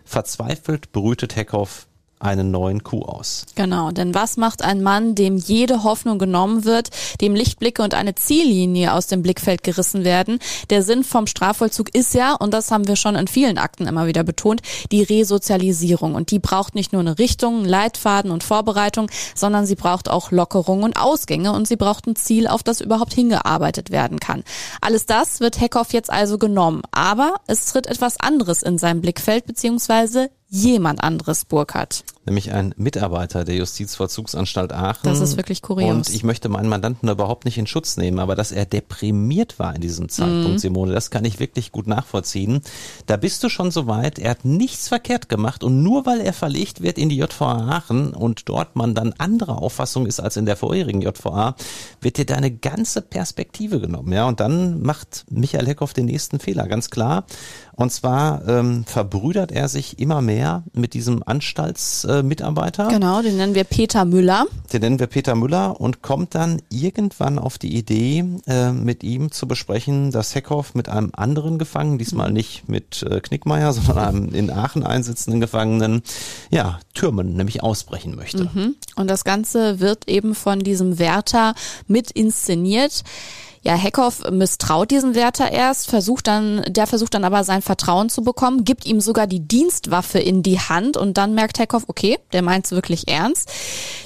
Verzweifelt brütet Heckhoff einen neuen Coup aus. Genau, denn was macht ein Mann, dem jede Hoffnung genommen wird, dem Lichtblicke und eine Ziellinie aus dem Blickfeld gerissen werden? Der Sinn vom Strafvollzug ist ja, und das haben wir schon in vielen Akten immer wieder betont, die Resozialisierung. Und die braucht nicht nur eine Richtung, Leitfaden und Vorbereitung, sondern sie braucht auch Lockerung und Ausgänge und sie braucht ein Ziel, auf das überhaupt hingearbeitet werden kann. Alles das wird Heckhoff jetzt also genommen, aber es tritt etwas anderes in seinem Blickfeld, beziehungsweise jemand anderes Burkhardt. Nämlich ein Mitarbeiter der Justizvollzugsanstalt Aachen. Das ist wirklich kurios. Und ich möchte meinen Mandanten überhaupt nicht in Schutz nehmen, aber dass er deprimiert war in diesem Zeitpunkt, mhm. Simone, das kann ich wirklich gut nachvollziehen. Da bist du schon so weit, er hat nichts verkehrt gemacht und nur weil er verlegt wird in die JVA Aachen und dort man dann anderer Auffassung ist als in der vorherigen JVA, wird dir deine ganze Perspektive genommen. Ja, und dann macht Michael Heckhoff den nächsten Fehler, ganz klar. Und zwar ähm, verbrüdert er sich immer mehr mit diesem Anstaltsmitarbeiter. Äh, genau, den nennen wir Peter Müller. Den nennen wir Peter Müller und kommt dann irgendwann auf die Idee, äh, mit ihm zu besprechen, dass Heckhoff mit einem anderen Gefangenen, diesmal nicht mit äh, Knickmeier, [laughs] sondern einem in Aachen einsitzenden Gefangenen, ja, Türmen, nämlich ausbrechen möchte. Mhm. Und das Ganze wird eben von diesem Wärter mit inszeniert. Ja, Heckhoff misstraut diesen Wärter erst, versucht dann, der versucht dann aber sein Vertrauen zu bekommen, gibt ihm sogar die Dienstwaffe in die Hand und dann merkt Heckhoff, okay, der meint's wirklich ernst.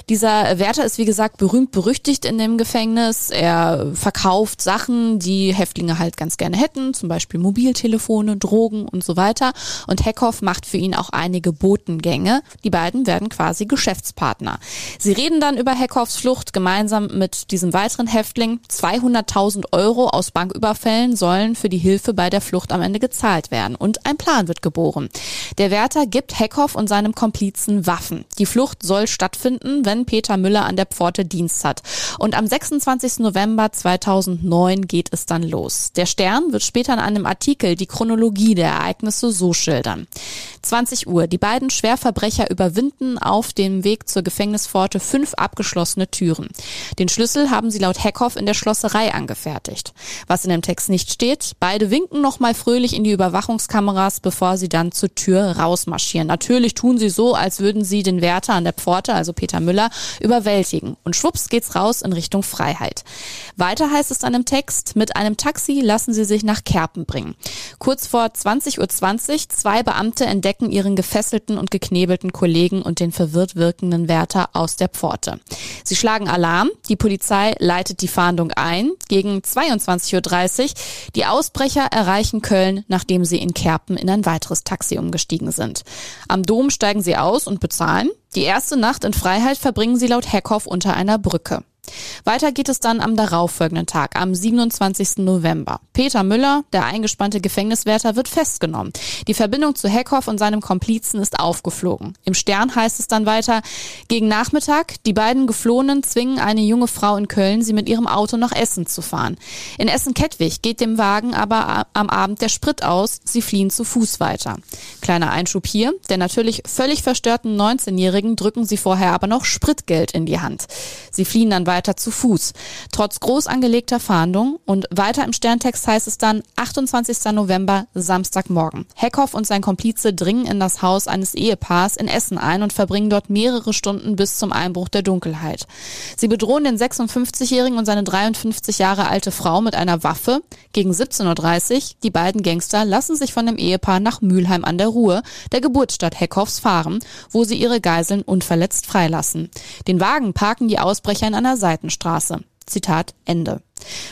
Dieser Wärter ist wie gesagt berühmt berüchtigt in dem Gefängnis. Er verkauft Sachen, die Häftlinge halt ganz gerne hätten, zum Beispiel Mobiltelefone, Drogen und so weiter. Und Heckhoff macht für ihn auch einige Botengänge. Die beiden werden quasi Geschäftspartner. Sie reden dann über Heckhoffs Flucht gemeinsam mit diesem weiteren Häftling. 200.000 Euro aus Banküberfällen sollen für die Hilfe bei der Flucht am Ende gezahlt werden. Und ein Plan wird geboren. Der Wärter gibt Heckhoff und seinem Komplizen Waffen. Die Flucht soll stattfinden, wenn Peter Müller an der Pforte Dienst hat. Und am 26. November 2009 geht es dann los. Der Stern wird später in einem Artikel die Chronologie der Ereignisse so schildern. 20 Uhr. Die beiden Schwerverbrecher überwinden auf dem Weg zur Gefängnispforte fünf abgeschlossene Türen. Den Schlüssel haben sie laut Heckhoff in der Schlosserei angefertigt. Was in dem Text nicht steht, beide winken nochmal fröhlich in die Überwachungskameras, bevor sie dann zur Tür rausmarschieren. Natürlich tun sie so, als würden sie den Wärter an der Pforte, also Peter Müller, überwältigen. Und schwupps geht's raus in Richtung Freiheit. Weiter heißt es dann im Text, mit einem Taxi lassen sie sich nach Kerpen bringen. Kurz vor 20.20 Uhr, 20, zwei Beamte entdecken ihren gefesselten und geknebelten Kollegen und den verwirrt wirkenden Wärter aus der Pforte. Sie schlagen Alarm, die Polizei leitet die Fahndung ein. Gegen 22.30 Uhr, die Ausbrecher erreichen Köln, nachdem sie in Kerpen in ein weiteres Taxi umgestiegen sind. Am Dom steigen sie aus und bezahlen. Die erste Nacht in Freiheit verbringen sie laut Heckhoff unter einer Brücke. Weiter geht es dann am darauffolgenden Tag, am 27. November. Peter Müller, der eingespannte Gefängniswärter, wird festgenommen. Die Verbindung zu Heckhoff und seinem Komplizen ist aufgeflogen. Im Stern heißt es dann weiter, gegen Nachmittag, die beiden Geflohenen zwingen eine junge Frau in Köln, sie mit ihrem Auto nach Essen zu fahren. In Essen-Kettwig geht dem Wagen aber am Abend der Sprit aus, sie fliehen zu Fuß weiter. Kleiner Einschub hier, der natürlich völlig verstörten 19-Jährigen drücken sie vorher aber noch Spritgeld in die Hand. Sie fliehen dann weiter zu Fuß. Trotz groß angelegter Fahndung und weiter im Sterntext heißt es dann 28. November, Samstagmorgen. Heckhoff und sein Komplize dringen in das Haus eines Ehepaars in Essen ein und verbringen dort mehrere Stunden bis zum Einbruch der Dunkelheit. Sie bedrohen den 56-Jährigen und seine 53 Jahre alte Frau mit einer Waffe. Gegen 17.30 Uhr, die beiden Gangster lassen sich von dem Ehepaar nach Mülheim an der Ruhr, der Geburtsstadt Heckhoffs, fahren, wo sie ihre Geiseln unverletzt freilassen. Den Wagen parken die Ausbrecher in einer Seitenstraße. Zitat Ende.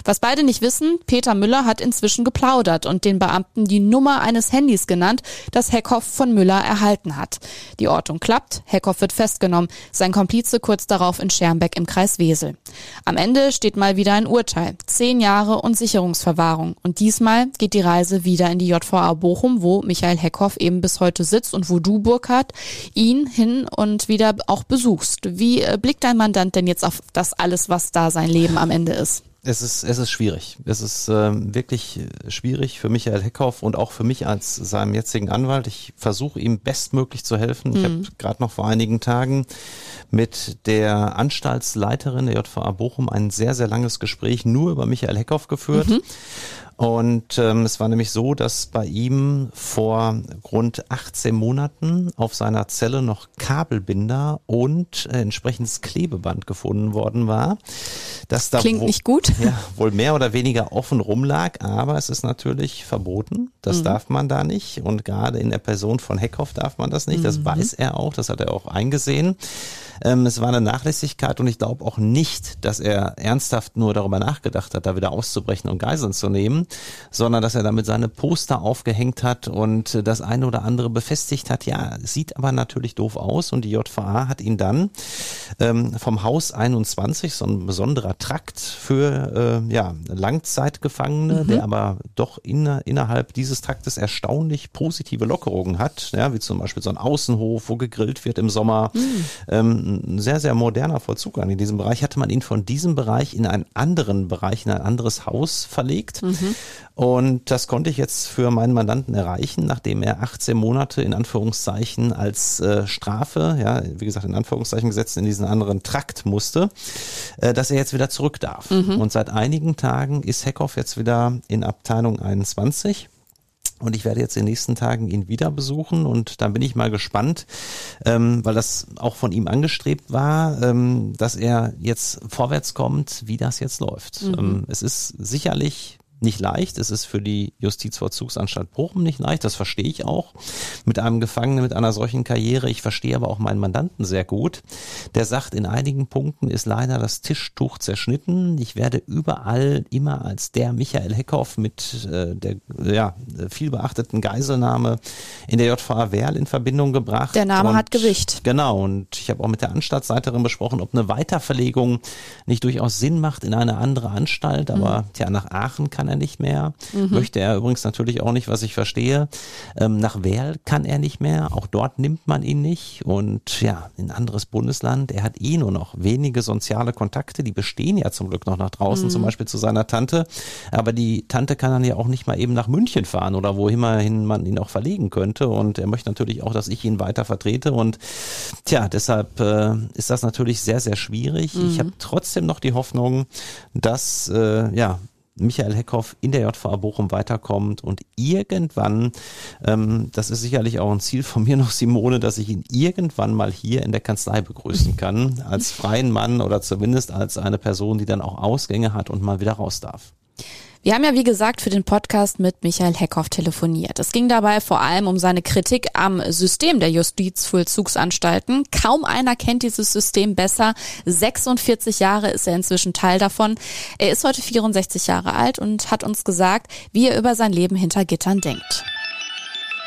Was beide nicht wissen, Peter Müller hat inzwischen geplaudert und den Beamten die Nummer eines Handys genannt, das Heckhoff von Müller erhalten hat. Die Ortung klappt, Heckhoff wird festgenommen, sein Komplize kurz darauf in Schermbeck im Kreis Wesel. Am Ende steht mal wieder ein Urteil, zehn Jahre und Sicherungsverwahrung. Und diesmal geht die Reise wieder in die JVA Bochum, wo Michael Heckhoff eben bis heute sitzt und wo du, Burkhard, ihn hin und wieder auch besuchst. Wie äh, blickt dein Mandant denn jetzt auf das alles, was da sein Leben am Ende ist? Es ist, es ist schwierig. Es ist ähm, wirklich schwierig für Michael Heckhoff und auch für mich als seinem jetzigen Anwalt. Ich versuche ihm bestmöglich zu helfen. Mhm. Ich habe gerade noch vor einigen Tagen mit der Anstaltsleiterin der JVA Bochum ein sehr, sehr langes Gespräch nur über Michael Heckhoff geführt. Mhm. Und ähm, es war nämlich so, dass bei ihm vor rund 18 Monaten auf seiner Zelle noch Kabelbinder und äh, entsprechendes Klebeband gefunden worden war. Das da Klingt nicht gut. [laughs] Ja, wohl mehr oder weniger offen rumlag, aber es ist natürlich verboten. Das mhm. darf man da nicht. Und gerade in der Person von Heckhoff darf man das nicht. Mhm. Das weiß er auch, das hat er auch eingesehen. Ähm, es war eine Nachlässigkeit und ich glaube auch nicht, dass er ernsthaft nur darüber nachgedacht hat, da wieder auszubrechen und Geiseln zu nehmen, sondern dass er damit seine Poster aufgehängt hat und das eine oder andere befestigt hat. Ja, sieht aber natürlich doof aus und die JVA hat ihn dann ähm, vom Haus 21, so ein besonderer Trakt für äh, ja, Langzeitgefangene, mhm. der aber doch in, innerhalb dieses Traktes erstaunlich positive Lockerungen hat, ja, wie zum Beispiel so ein Außenhof, wo gegrillt wird im Sommer. Mhm. Ähm, ein sehr, sehr moderner Vollzug an. In diesem Bereich hatte man ihn von diesem Bereich in einen anderen Bereich, in ein anderes Haus verlegt. Mhm. Und das konnte ich jetzt für meinen Mandanten erreichen, nachdem er 18 Monate in Anführungszeichen als äh, Strafe, ja, wie gesagt, in Anführungszeichen gesetzt in diesen anderen Trakt musste, äh, dass er jetzt wieder zurück darf. Mhm. Und seit einigen Tagen ist Heckhoff jetzt wieder in Abteilung 21 Und ich werde jetzt in den nächsten Tagen ihn wieder besuchen und dann bin ich mal gespannt, ähm, weil das auch von ihm angestrebt war, ähm, dass er jetzt vorwärts kommt, wie das jetzt läuft. Mhm. Ähm, es ist sicherlich nicht leicht. Es ist für die Justizvollzugsanstalt Bochum nicht leicht. Das verstehe ich auch. Mit einem Gefangenen mit einer solchen Karriere. Ich verstehe aber auch meinen Mandanten sehr gut. Der sagt, in einigen Punkten ist leider das Tischtuch zerschnitten. Ich werde überall immer als der Michael Heckhoff mit äh, der ja, viel beachteten Geiselnahme in der JVA Werl in Verbindung gebracht. Der Name und, hat Gewicht. Genau. Und ich habe auch mit der Anstaltsleiterin besprochen, ob eine Weiterverlegung nicht durchaus Sinn macht in eine andere Anstalt. Aber mhm. tja, nach Aachen kann er nicht mehr. Mhm. Möchte er übrigens natürlich auch nicht, was ich verstehe. Ähm, nach Werl kann er nicht mehr. Auch dort nimmt man ihn nicht. Und ja, in ein anderes Bundesland. Er hat eh nur noch wenige soziale Kontakte. Die bestehen ja zum Glück noch nach draußen, mhm. zum Beispiel zu seiner Tante. Aber die Tante kann dann ja auch nicht mal eben nach München fahren oder wo immerhin man ihn auch verlegen könnte. Und er möchte natürlich auch, dass ich ihn weiter vertrete. Und tja, deshalb äh, ist das natürlich sehr, sehr schwierig. Mhm. Ich habe trotzdem noch die Hoffnung, dass äh, ja Michael Heckhoff in der JVA Bochum weiterkommt und irgendwann, ähm, das ist sicherlich auch ein Ziel von mir noch, Simone, dass ich ihn irgendwann mal hier in der Kanzlei begrüßen kann, als freien Mann oder zumindest als eine Person, die dann auch Ausgänge hat und mal wieder raus darf. Wir haben ja, wie gesagt, für den Podcast mit Michael Heckhoff telefoniert. Es ging dabei vor allem um seine Kritik am System der Justizvollzugsanstalten. Kaum einer kennt dieses System besser. 46 Jahre ist er inzwischen Teil davon. Er ist heute 64 Jahre alt und hat uns gesagt, wie er über sein Leben hinter Gittern denkt.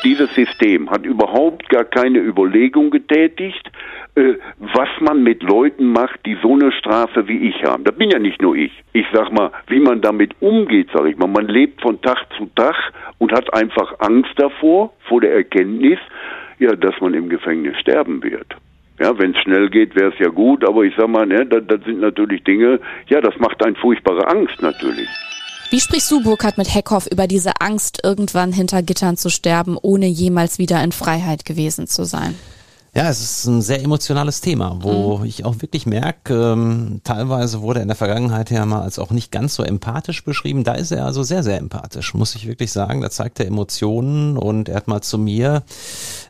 Dieses System hat überhaupt gar keine Überlegung getätigt, was man mit Leuten macht, die so eine Strafe wie ich haben. Das bin ja nicht nur ich. Ich sag mal, wie man damit umgeht, sag ich mal. Man lebt von Tag zu Tag und hat einfach Angst davor, vor der Erkenntnis, ja, dass man im Gefängnis sterben wird. Ja, wenn es schnell geht, wäre es ja gut, aber ich sag mal, ne, das, das sind natürlich Dinge, ja, das macht einen furchtbare Angst natürlich. Wie sprichst du, Burkhard, mit Heckhoff über diese Angst, irgendwann hinter Gittern zu sterben, ohne jemals wieder in Freiheit gewesen zu sein? Ja, es ist ein sehr emotionales Thema, wo mhm. ich auch wirklich merke, ähm, teilweise wurde er in der Vergangenheit ja mal als auch nicht ganz so empathisch beschrieben. Da ist er also sehr, sehr empathisch, muss ich wirklich sagen. Da zeigt er Emotionen und er hat mal zu mir,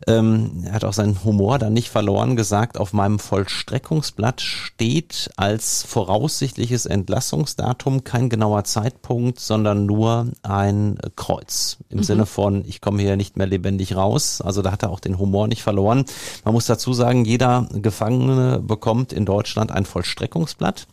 ähm, er hat auch seinen Humor dann nicht verloren, gesagt, auf meinem Vollstreckungsblatt steht als voraussichtliches Entlassungsdatum kein genauer Zeitpunkt, sondern nur ein Kreuz. Im mhm. Sinne von, ich komme hier nicht mehr lebendig raus. Also da hat er auch den Humor nicht verloren. Man muss dazu sagen, jeder Gefangene bekommt in Deutschland ein Vollstreckungsblatt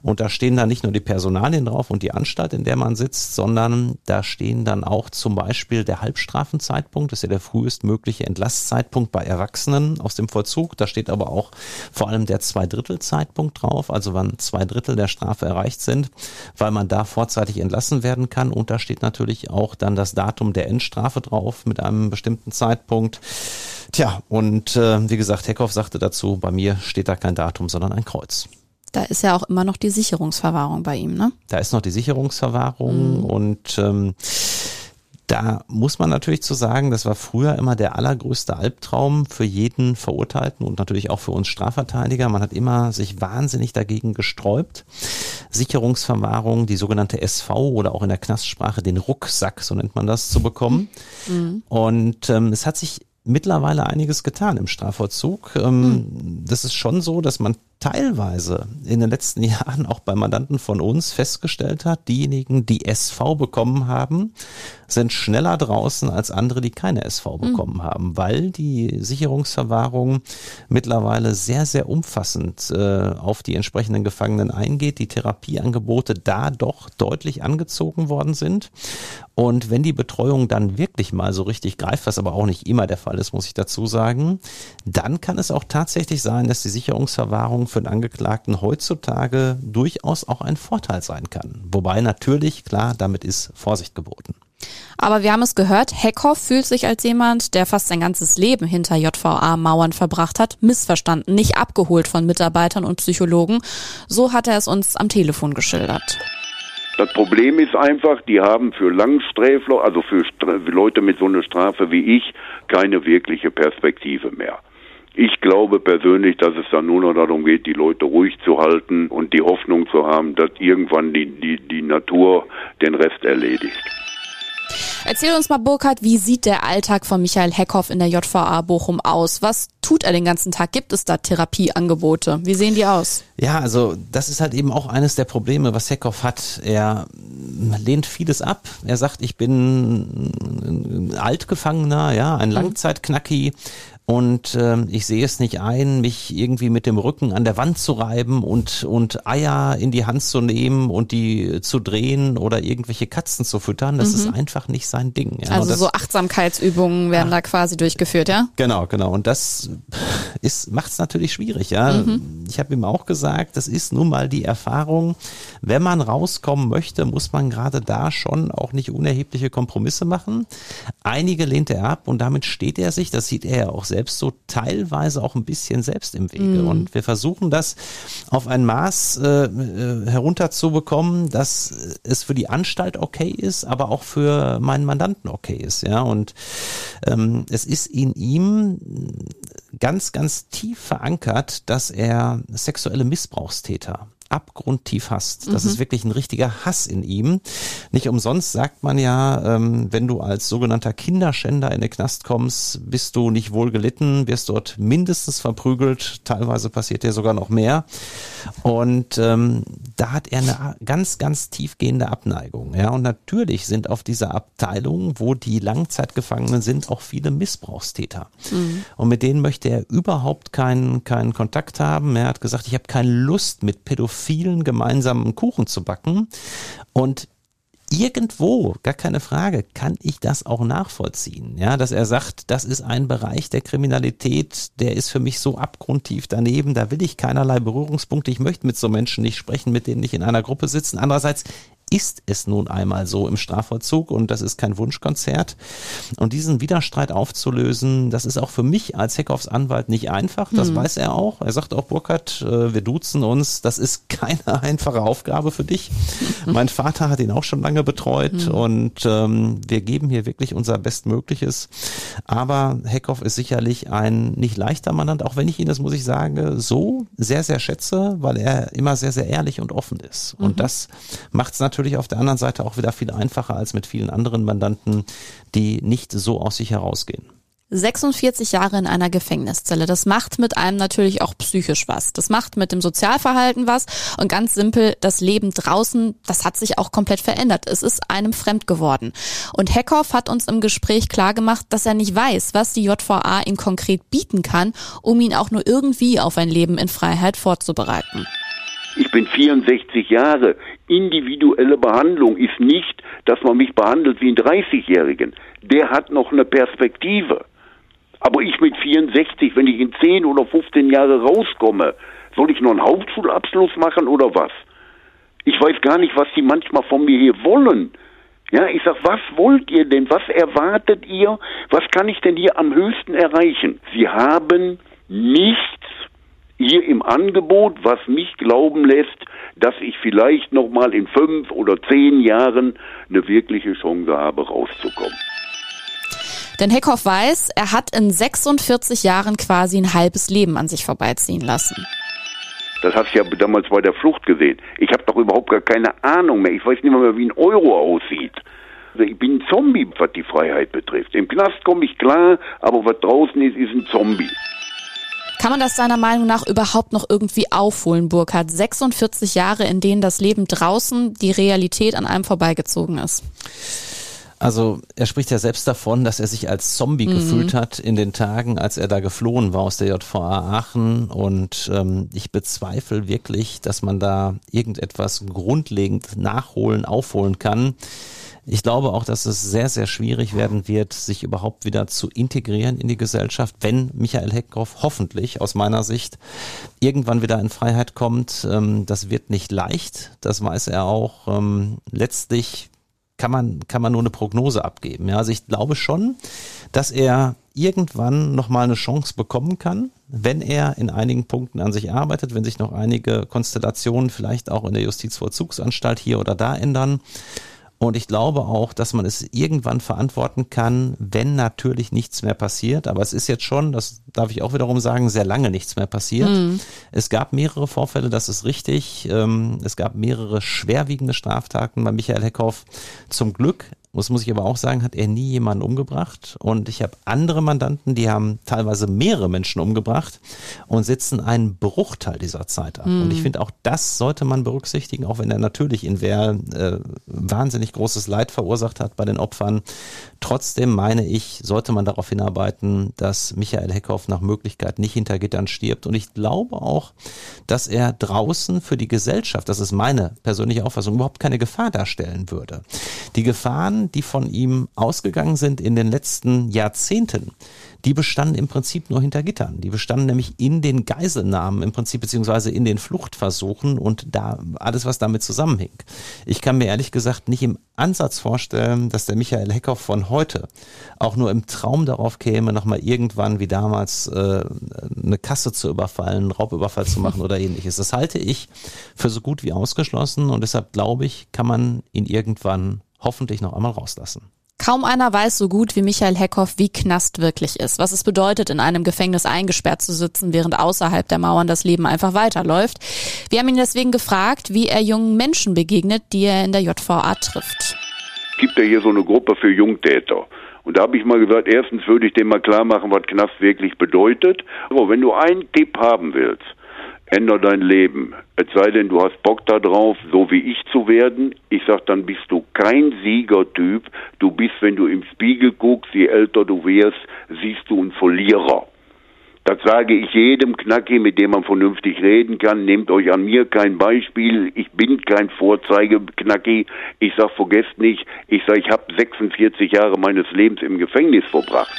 und da stehen dann nicht nur die Personalien drauf und die Anstalt, in der man sitzt, sondern da stehen dann auch zum Beispiel der Halbstrafenzeitpunkt, das ist ja der frühestmögliche Entlasszeitpunkt bei Erwachsenen aus dem Vollzug. Da steht aber auch vor allem der Zweidrittelzeitpunkt drauf, also wann zwei Drittel der Strafe erreicht sind, weil man da vorzeitig entlassen werden kann. Und da steht natürlich auch dann das Datum der Endstrafe drauf mit einem bestimmten Zeitpunkt. Tja, und äh, wie gesagt, Heckhoff sagte dazu, bei mir steht da kein Datum, sondern ein Kreuz. Da ist ja auch immer noch die Sicherungsverwahrung bei ihm, ne? Da ist noch die Sicherungsverwahrung mhm. und ähm, da muss man natürlich zu sagen, das war früher immer der allergrößte Albtraum für jeden Verurteilten und natürlich auch für uns Strafverteidiger. Man hat immer sich wahnsinnig dagegen gesträubt. Sicherungsverwahrung, die sogenannte SV oder auch in der Knastsprache den Rucksack, so nennt man das, zu bekommen. Mhm. Und ähm, es hat sich mittlerweile einiges getan im Strafvollzug. Ähm, hm. Das ist schon so, dass man teilweise in den letzten [laughs] Jahren auch bei Mandanten von uns festgestellt hat, diejenigen, die SV bekommen haben, sind schneller draußen als andere, die keine SV hm. bekommen mhm. haben, weil die Sicherungsverwahrung mittlerweile sehr, sehr umfassend äh, auf die entsprechenden Gefangenen eingeht, die Therapieangebote da doch deutlich angezogen worden sind. Und wenn die Betreuung dann wirklich mal so richtig greift, was aber auch nicht immer der Fall ist, muss ich dazu sagen, dann kann es auch tatsächlich sein, dass die Sicherungsverwahrung für den Angeklagten heutzutage durchaus auch ein Vorteil sein kann. Wobei natürlich, klar, damit ist Vorsicht geboten. Aber wir haben es gehört, Heckhoff fühlt sich als jemand, der fast sein ganzes Leben hinter JVA-Mauern verbracht hat, missverstanden, nicht abgeholt von Mitarbeitern und Psychologen. So hat er es uns am Telefon geschildert. Das Problem ist einfach, die haben für Langsträfler, also für Leute mit so einer Strafe wie ich, keine wirkliche Perspektive mehr. Ich glaube persönlich, dass es dann nur noch darum geht, die Leute ruhig zu halten und die Hoffnung zu haben, dass irgendwann die, die, die Natur den Rest erledigt. Erzähl uns mal, Burkhard, wie sieht der Alltag von Michael Heckhoff in der JVA Bochum aus? Was tut er den ganzen Tag? Gibt es da Therapieangebote? Wie sehen die aus? Ja, also das ist halt eben auch eines der Probleme, was Heckhoff hat. Er lehnt vieles ab. Er sagt, ich bin ein Altgefangener, ja, ein mhm. Langzeitknacki. Und äh, ich sehe es nicht ein, mich irgendwie mit dem Rücken an der Wand zu reiben und, und Eier in die Hand zu nehmen und die zu drehen oder irgendwelche Katzen zu füttern. Das mhm. ist einfach nicht sein Ding. Ja. Also das, so Achtsamkeitsübungen werden ah, da quasi durchgeführt, ja? Genau, genau. Und das ist macht es natürlich schwierig, ja. Mhm. Ich habe ihm auch gesagt, das ist nun mal die Erfahrung, wenn man rauskommen möchte, muss man gerade da schon auch nicht unerhebliche Kompromisse machen. Einige lehnt er ab und damit steht er sich, das sieht er ja auch selbst so teilweise auch ein bisschen selbst im Wege. Mhm. Und wir versuchen das auf ein Maß äh, äh, herunterzubekommen, dass es für die Anstalt okay ist, aber auch für meinen Mandanten okay ist. Ja, und ähm, es ist in ihm ganz, ganz tief verankert, dass er sexuelle Missbrauchstäter abgrundtief hasst. Das mhm. ist wirklich ein richtiger Hass in ihm. Nicht umsonst sagt man ja, ähm, wenn du als sogenannter Kinderschänder in den Knast kommst, bist du nicht wohl gelitten, wirst dort mindestens verprügelt, teilweise passiert dir sogar noch mehr. Und ähm, da hat er eine ganz, ganz tiefgehende Abneigung. Ja, und natürlich sind auf dieser Abteilung, wo die Langzeitgefangenen sind, auch viele Missbrauchstäter. Mhm. Und mit denen möchte er überhaupt keinen, keinen Kontakt haben. Er hat gesagt, ich habe keine Lust mit Pädophilen vielen gemeinsamen Kuchen zu backen. Und irgendwo, gar keine Frage, kann ich das auch nachvollziehen. Ja, dass er sagt, das ist ein Bereich der Kriminalität, der ist für mich so abgrundtief daneben, da will ich keinerlei Berührungspunkte. Ich möchte mit so Menschen nicht sprechen, mit denen ich in einer Gruppe sitzen. Andererseits ist es nun einmal so im Strafvollzug und das ist kein Wunschkonzert. Und diesen Widerstreit aufzulösen, das ist auch für mich als Heckhoffs Anwalt nicht einfach. Das mhm. weiß er auch. Er sagt auch, Burkhard, äh, wir duzen uns. Das ist [laughs] keine einfache Aufgabe für dich. [laughs] mein Vater hat ihn auch schon lange betreut mhm. und ähm, wir geben hier wirklich unser Bestmögliches. Aber Heckhoff ist sicherlich ein nicht leichter Mandant, auch wenn ich ihn, das muss ich sagen, so sehr, sehr schätze, weil er immer sehr, sehr ehrlich und offen ist. Und mhm. das macht es natürlich natürlich auf der anderen Seite auch wieder viel einfacher als mit vielen anderen Mandanten, die nicht so aus sich herausgehen. 46 Jahre in einer Gefängniszelle. Das macht mit einem natürlich auch psychisch was. Das macht mit dem Sozialverhalten was. Und ganz simpel, das Leben draußen, das hat sich auch komplett verändert. Es ist einem fremd geworden. Und Heckhoff hat uns im Gespräch klargemacht, dass er nicht weiß, was die JVA ihm konkret bieten kann, um ihn auch nur irgendwie auf ein Leben in Freiheit vorzubereiten. Ich bin 64 Jahre. Individuelle Behandlung ist nicht, dass man mich behandelt wie einen 30-Jährigen. Der hat noch eine Perspektive. Aber ich mit 64, wenn ich in 10 oder 15 Jahre rauskomme, soll ich noch einen Hauptschulabschluss machen oder was? Ich weiß gar nicht, was die manchmal von mir hier wollen. Ja, ich sag, was wollt ihr denn? Was erwartet ihr? Was kann ich denn hier am höchsten erreichen? Sie haben nichts hier im Angebot, was mich glauben lässt, dass ich vielleicht noch mal in fünf oder zehn Jahren eine wirkliche Chance habe, rauszukommen. Denn Heckhoff weiß, er hat in 46 Jahren quasi ein halbes Leben an sich vorbeiziehen lassen. Das hast du ja damals bei der Flucht gesehen. Ich habe doch überhaupt gar keine Ahnung mehr. Ich weiß nicht mehr, wie ein Euro aussieht. Also ich bin ein Zombie, was die Freiheit betrifft. Im Knast komme ich klar, aber was draußen ist, ist ein Zombie. Kann man das seiner Meinung nach überhaupt noch irgendwie aufholen, Burkhard? 46 Jahre, in denen das Leben draußen, die Realität an einem vorbeigezogen ist. Also er spricht ja selbst davon, dass er sich als Zombie mhm. gefühlt hat in den Tagen, als er da geflohen war aus der JVA Aachen. Und ähm, ich bezweifle wirklich, dass man da irgendetwas grundlegend nachholen, aufholen kann. Ich glaube auch, dass es sehr, sehr schwierig werden wird, sich überhaupt wieder zu integrieren in die Gesellschaft, wenn Michael Heckhoff hoffentlich aus meiner Sicht irgendwann wieder in Freiheit kommt. Ähm, das wird nicht leicht, das weiß er auch. Ähm, letztlich kann man, kann man nur eine Prognose abgeben. Also ich glaube schon, dass er irgendwann nochmal eine Chance bekommen kann, wenn er in einigen Punkten an sich arbeitet, wenn sich noch einige Konstellationen vielleicht auch in der Justizvollzugsanstalt hier oder da ändern. Und ich glaube auch, dass man es irgendwann verantworten kann, wenn natürlich nichts mehr passiert. Aber es ist jetzt schon, das darf ich auch wiederum sagen, sehr lange nichts mehr passiert. Mhm. Es gab mehrere Vorfälle, das ist richtig. Ähm, es gab mehrere schwerwiegende Straftaten bei Michael Heckhoff. Zum Glück das muss ich aber auch sagen, hat er nie jemanden umgebracht. Und ich habe andere Mandanten, die haben teilweise mehrere Menschen umgebracht und sitzen einen Bruchteil dieser Zeit ab. Mhm. Und ich finde, auch das sollte man berücksichtigen, auch wenn er natürlich in wer äh, wahnsinnig großes Leid verursacht hat bei den Opfern. Trotzdem meine ich, sollte man darauf hinarbeiten, dass Michael Heckhoff nach Möglichkeit nicht hinter Gittern stirbt. Und ich glaube auch, dass er draußen für die Gesellschaft, das ist meine persönliche Auffassung, überhaupt keine Gefahr darstellen würde. Die Gefahren, die von ihm ausgegangen sind in den letzten Jahrzehnten, die bestanden im Prinzip nur hinter Gittern. Die bestanden nämlich in den Geiselnahmen im Prinzip beziehungsweise in den Fluchtversuchen und da alles, was damit zusammenhing. Ich kann mir ehrlich gesagt nicht im Ansatz vorstellen, dass der Michael Heckhoff von heute auch nur im Traum darauf käme, nochmal irgendwann wie damals äh, eine Kasse zu überfallen, einen Raubüberfall zu machen oder ähnliches. Das halte ich für so gut wie ausgeschlossen und deshalb glaube ich, kann man ihn irgendwann hoffentlich noch einmal rauslassen. Kaum einer weiß so gut wie Michael Heckhoff, wie Knast wirklich ist, was es bedeutet, in einem Gefängnis eingesperrt zu sitzen, während außerhalb der Mauern das Leben einfach weiterläuft. Wir haben ihn deswegen gefragt, wie er jungen Menschen begegnet, die er in der JVA trifft. Es gibt ja hier so eine Gruppe für Jungtäter. Und da habe ich mal gesagt, erstens würde ich dem mal klar machen, was Knast wirklich bedeutet. Aber wenn du einen Tipp haben willst, änder dein Leben. Es sei denn, du hast Bock da drauf, so wie ich zu werden. Ich sag, dann bist du kein Siegertyp. Du bist, wenn du im Spiegel guckst, je älter du wirst, siehst du einen Verlierer. Das sage ich jedem Knacki, mit dem man vernünftig reden kann. Nehmt euch an mir kein Beispiel. Ich bin kein Vorzeigeknacki. Ich sag, vergesst nicht, ich sag, ich habe 46 Jahre meines Lebens im Gefängnis verbracht.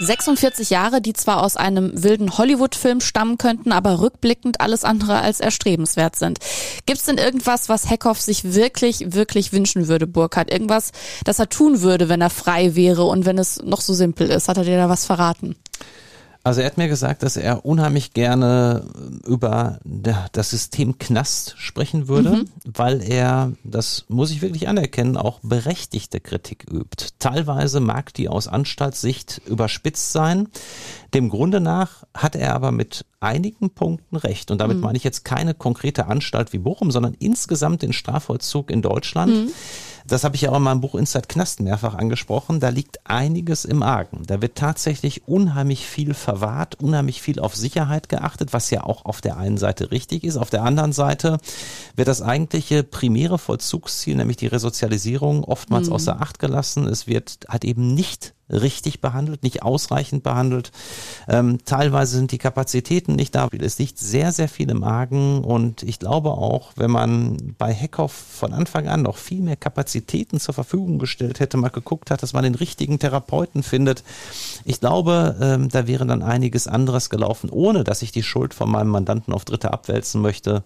46 Jahre, die zwar aus einem wilden Hollywood-Film stammen könnten, aber rückblickend alles andere als erstrebenswert sind. Gibt es denn irgendwas, was Heckhoff sich wirklich, wirklich wünschen würde, Burkhardt? Irgendwas, das er tun würde, wenn er frei wäre und wenn es noch so simpel ist? Hat er dir da was verraten? Also er hat mir gesagt, dass er unheimlich gerne über das System Knast sprechen würde, mhm. weil er, das muss ich wirklich anerkennen, auch berechtigte Kritik übt. Teilweise mag die aus Anstaltssicht überspitzt sein. Dem Grunde nach hat er aber mit einigen Punkten recht. Und damit mhm. meine ich jetzt keine konkrete Anstalt wie Bochum, sondern insgesamt den Strafvollzug in Deutschland. Mhm das habe ich ja auch in meinem Buch Inside Knast mehrfach angesprochen, da liegt einiges im Argen. Da wird tatsächlich unheimlich viel verwahrt, unheimlich viel auf Sicherheit geachtet, was ja auch auf der einen Seite richtig ist. Auf der anderen Seite wird das eigentliche primäre Vollzugsziel, nämlich die Resozialisierung, oftmals mhm. außer Acht gelassen. Es wird halt eben nicht richtig behandelt, nicht ausreichend behandelt. Ähm, teilweise sind die Kapazitäten nicht da. Es liegt sehr, sehr viel im Argen und ich glaube auch, wenn man bei Heckhoff von Anfang an noch viel mehr Kapazitäten zur Verfügung gestellt hätte, mal geguckt hat, dass man den richtigen Therapeuten findet, ich glaube, ähm, da wäre dann einiges anderes gelaufen, ohne dass ich die Schuld von meinem Mandanten auf Dritte abwälzen möchte.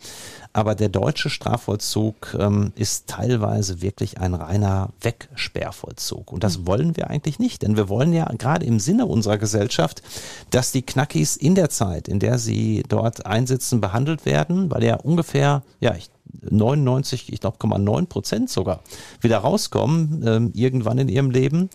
Aber der deutsche Strafvollzug ähm, ist teilweise wirklich ein reiner Wegsperrvollzug. Und das wollen wir eigentlich nicht, denn wir wollen ja gerade im Sinne unserer Gesellschaft, dass die Knackis in der Zeit, in der sie dort einsitzen, behandelt werden, weil ja ungefähr, ja, ich 99, ich glaube, 9 Prozent sogar wieder rauskommen, ähm, irgendwann in ihrem Leben.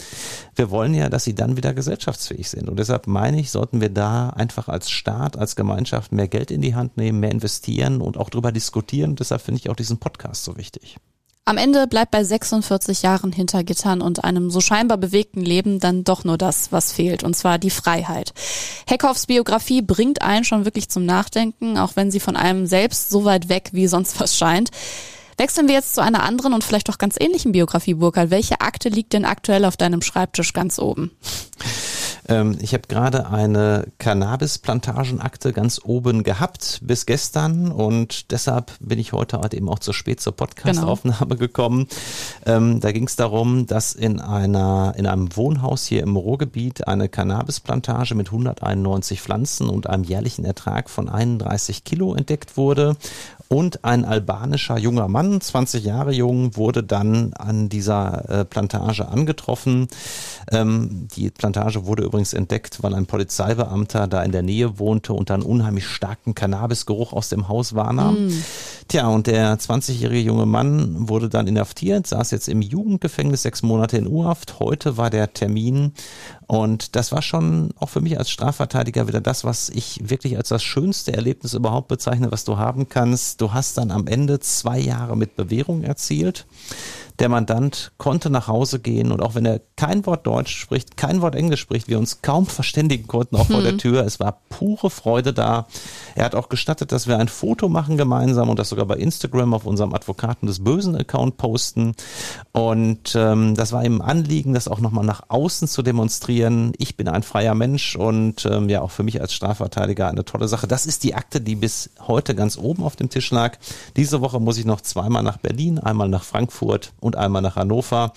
Wir wollen ja, dass sie dann wieder gesellschaftsfähig sind. Und deshalb meine ich, sollten wir da einfach als Staat, als Gemeinschaft mehr Geld in die Hand nehmen, mehr investieren und auch darüber diskutieren. Und deshalb finde ich auch diesen Podcast so wichtig. Am Ende bleibt bei 46 Jahren hinter Gittern und einem so scheinbar bewegten Leben dann doch nur das, was fehlt, und zwar die Freiheit. Heckhoffs Biografie bringt einen schon wirklich zum Nachdenken, auch wenn sie von einem selbst so weit weg wie sonst was scheint. Wechseln wir jetzt zu einer anderen und vielleicht auch ganz ähnlichen Biografie, Burkhard. Welche Akte liegt denn aktuell auf deinem Schreibtisch ganz oben? Ähm, ich habe gerade eine Cannabis-Plantagenakte ganz oben gehabt bis gestern und deshalb bin ich heute halt eben auch zu spät zur Podcast-Aufnahme genau. gekommen. Ähm, da ging es darum, dass in einer in einem Wohnhaus hier im Ruhrgebiet eine Cannabis-Plantage mit 191 Pflanzen und einem jährlichen Ertrag von 31 Kilo entdeckt wurde und ein albanischer junger Mann, 20 Jahre jung, wurde dann an dieser äh, Plantage angetroffen. Ähm, die Plantage wurde übrigens entdeckt, weil ein Polizeibeamter da in der Nähe wohnte und dann unheimlich starken Cannabisgeruch aus dem Haus wahrnahm. Mm. Tja, und der 20-jährige junge Mann wurde dann inhaftiert, saß jetzt im Jugendgefängnis sechs Monate in U-Haft. Heute war der Termin und das war schon auch für mich als Strafverteidiger wieder das, was ich wirklich als das schönste Erlebnis überhaupt bezeichne, was du haben kannst. Du hast dann am Ende zwei Jahre mit Bewährung erzielt. Der Mandant konnte nach Hause gehen und auch wenn er kein Wort Deutsch spricht, kein Wort Englisch spricht, wir uns kaum verständigen konnten, auch vor der Hm. Tür. Es war pure Freude da. Er hat auch gestattet, dass wir ein Foto machen gemeinsam und das sogar bei Instagram auf unserem Advokaten des Bösen Account posten. Und ähm, das war ihm ein Anliegen, das auch nochmal nach außen zu demonstrieren. Ich bin ein freier Mensch und ähm, ja auch für mich als Strafverteidiger eine tolle Sache. Das ist die Akte, die bis heute ganz oben auf dem Tisch lag. Diese Woche muss ich noch zweimal nach Berlin, einmal nach Frankfurt und einmal nach Hannover.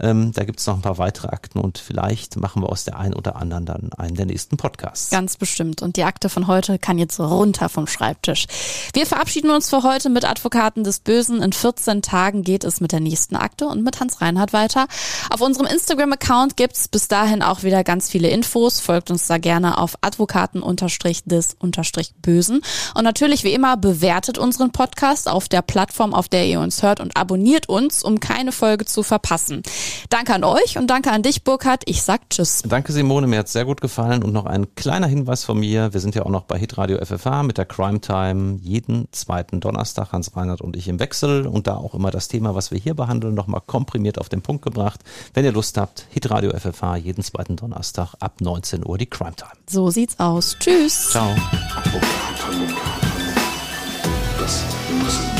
Ähm, da gibt's noch ein paar weitere Akten und vielleicht machen wir aus der einen oder anderen dann einen der nächsten Podcasts. Ganz bestimmt. Und die Akte von heute kann jetzt runter vom Schreibtisch. Wir verabschieden uns für heute mit Advokaten des Bösen. In 14 Tagen geht es mit der nächsten Akte und mit Hans Reinhardt weiter. Auf unserem Instagram-Account gibt's bis dahin auch wieder ganz viele Infos. Folgt uns da gerne auf Advokaten-des-Bösen. Und natürlich, wie immer, bewertet unseren Podcast auf der Plattform, auf der ihr uns hört und abonniert uns, um keine Folge zu verpassen. Danke an euch und danke an dich, Burkhard. Ich sag Tschüss. Danke Simone, mir hat's sehr gut gefallen und noch ein kleiner Hinweis von mir. Wir sind ja auch noch bei Hitradio FFH mit der Crime Time jeden zweiten Donnerstag, Hans Reinhardt und ich im Wechsel und da auch immer das Thema, was wir hier behandeln, nochmal komprimiert auf den Punkt gebracht. Wenn ihr Lust habt, Hitradio FFH jeden zweiten Donnerstag ab 19 Uhr die Crime Time. So sieht's aus. Tschüss. Ciao. Das Böse.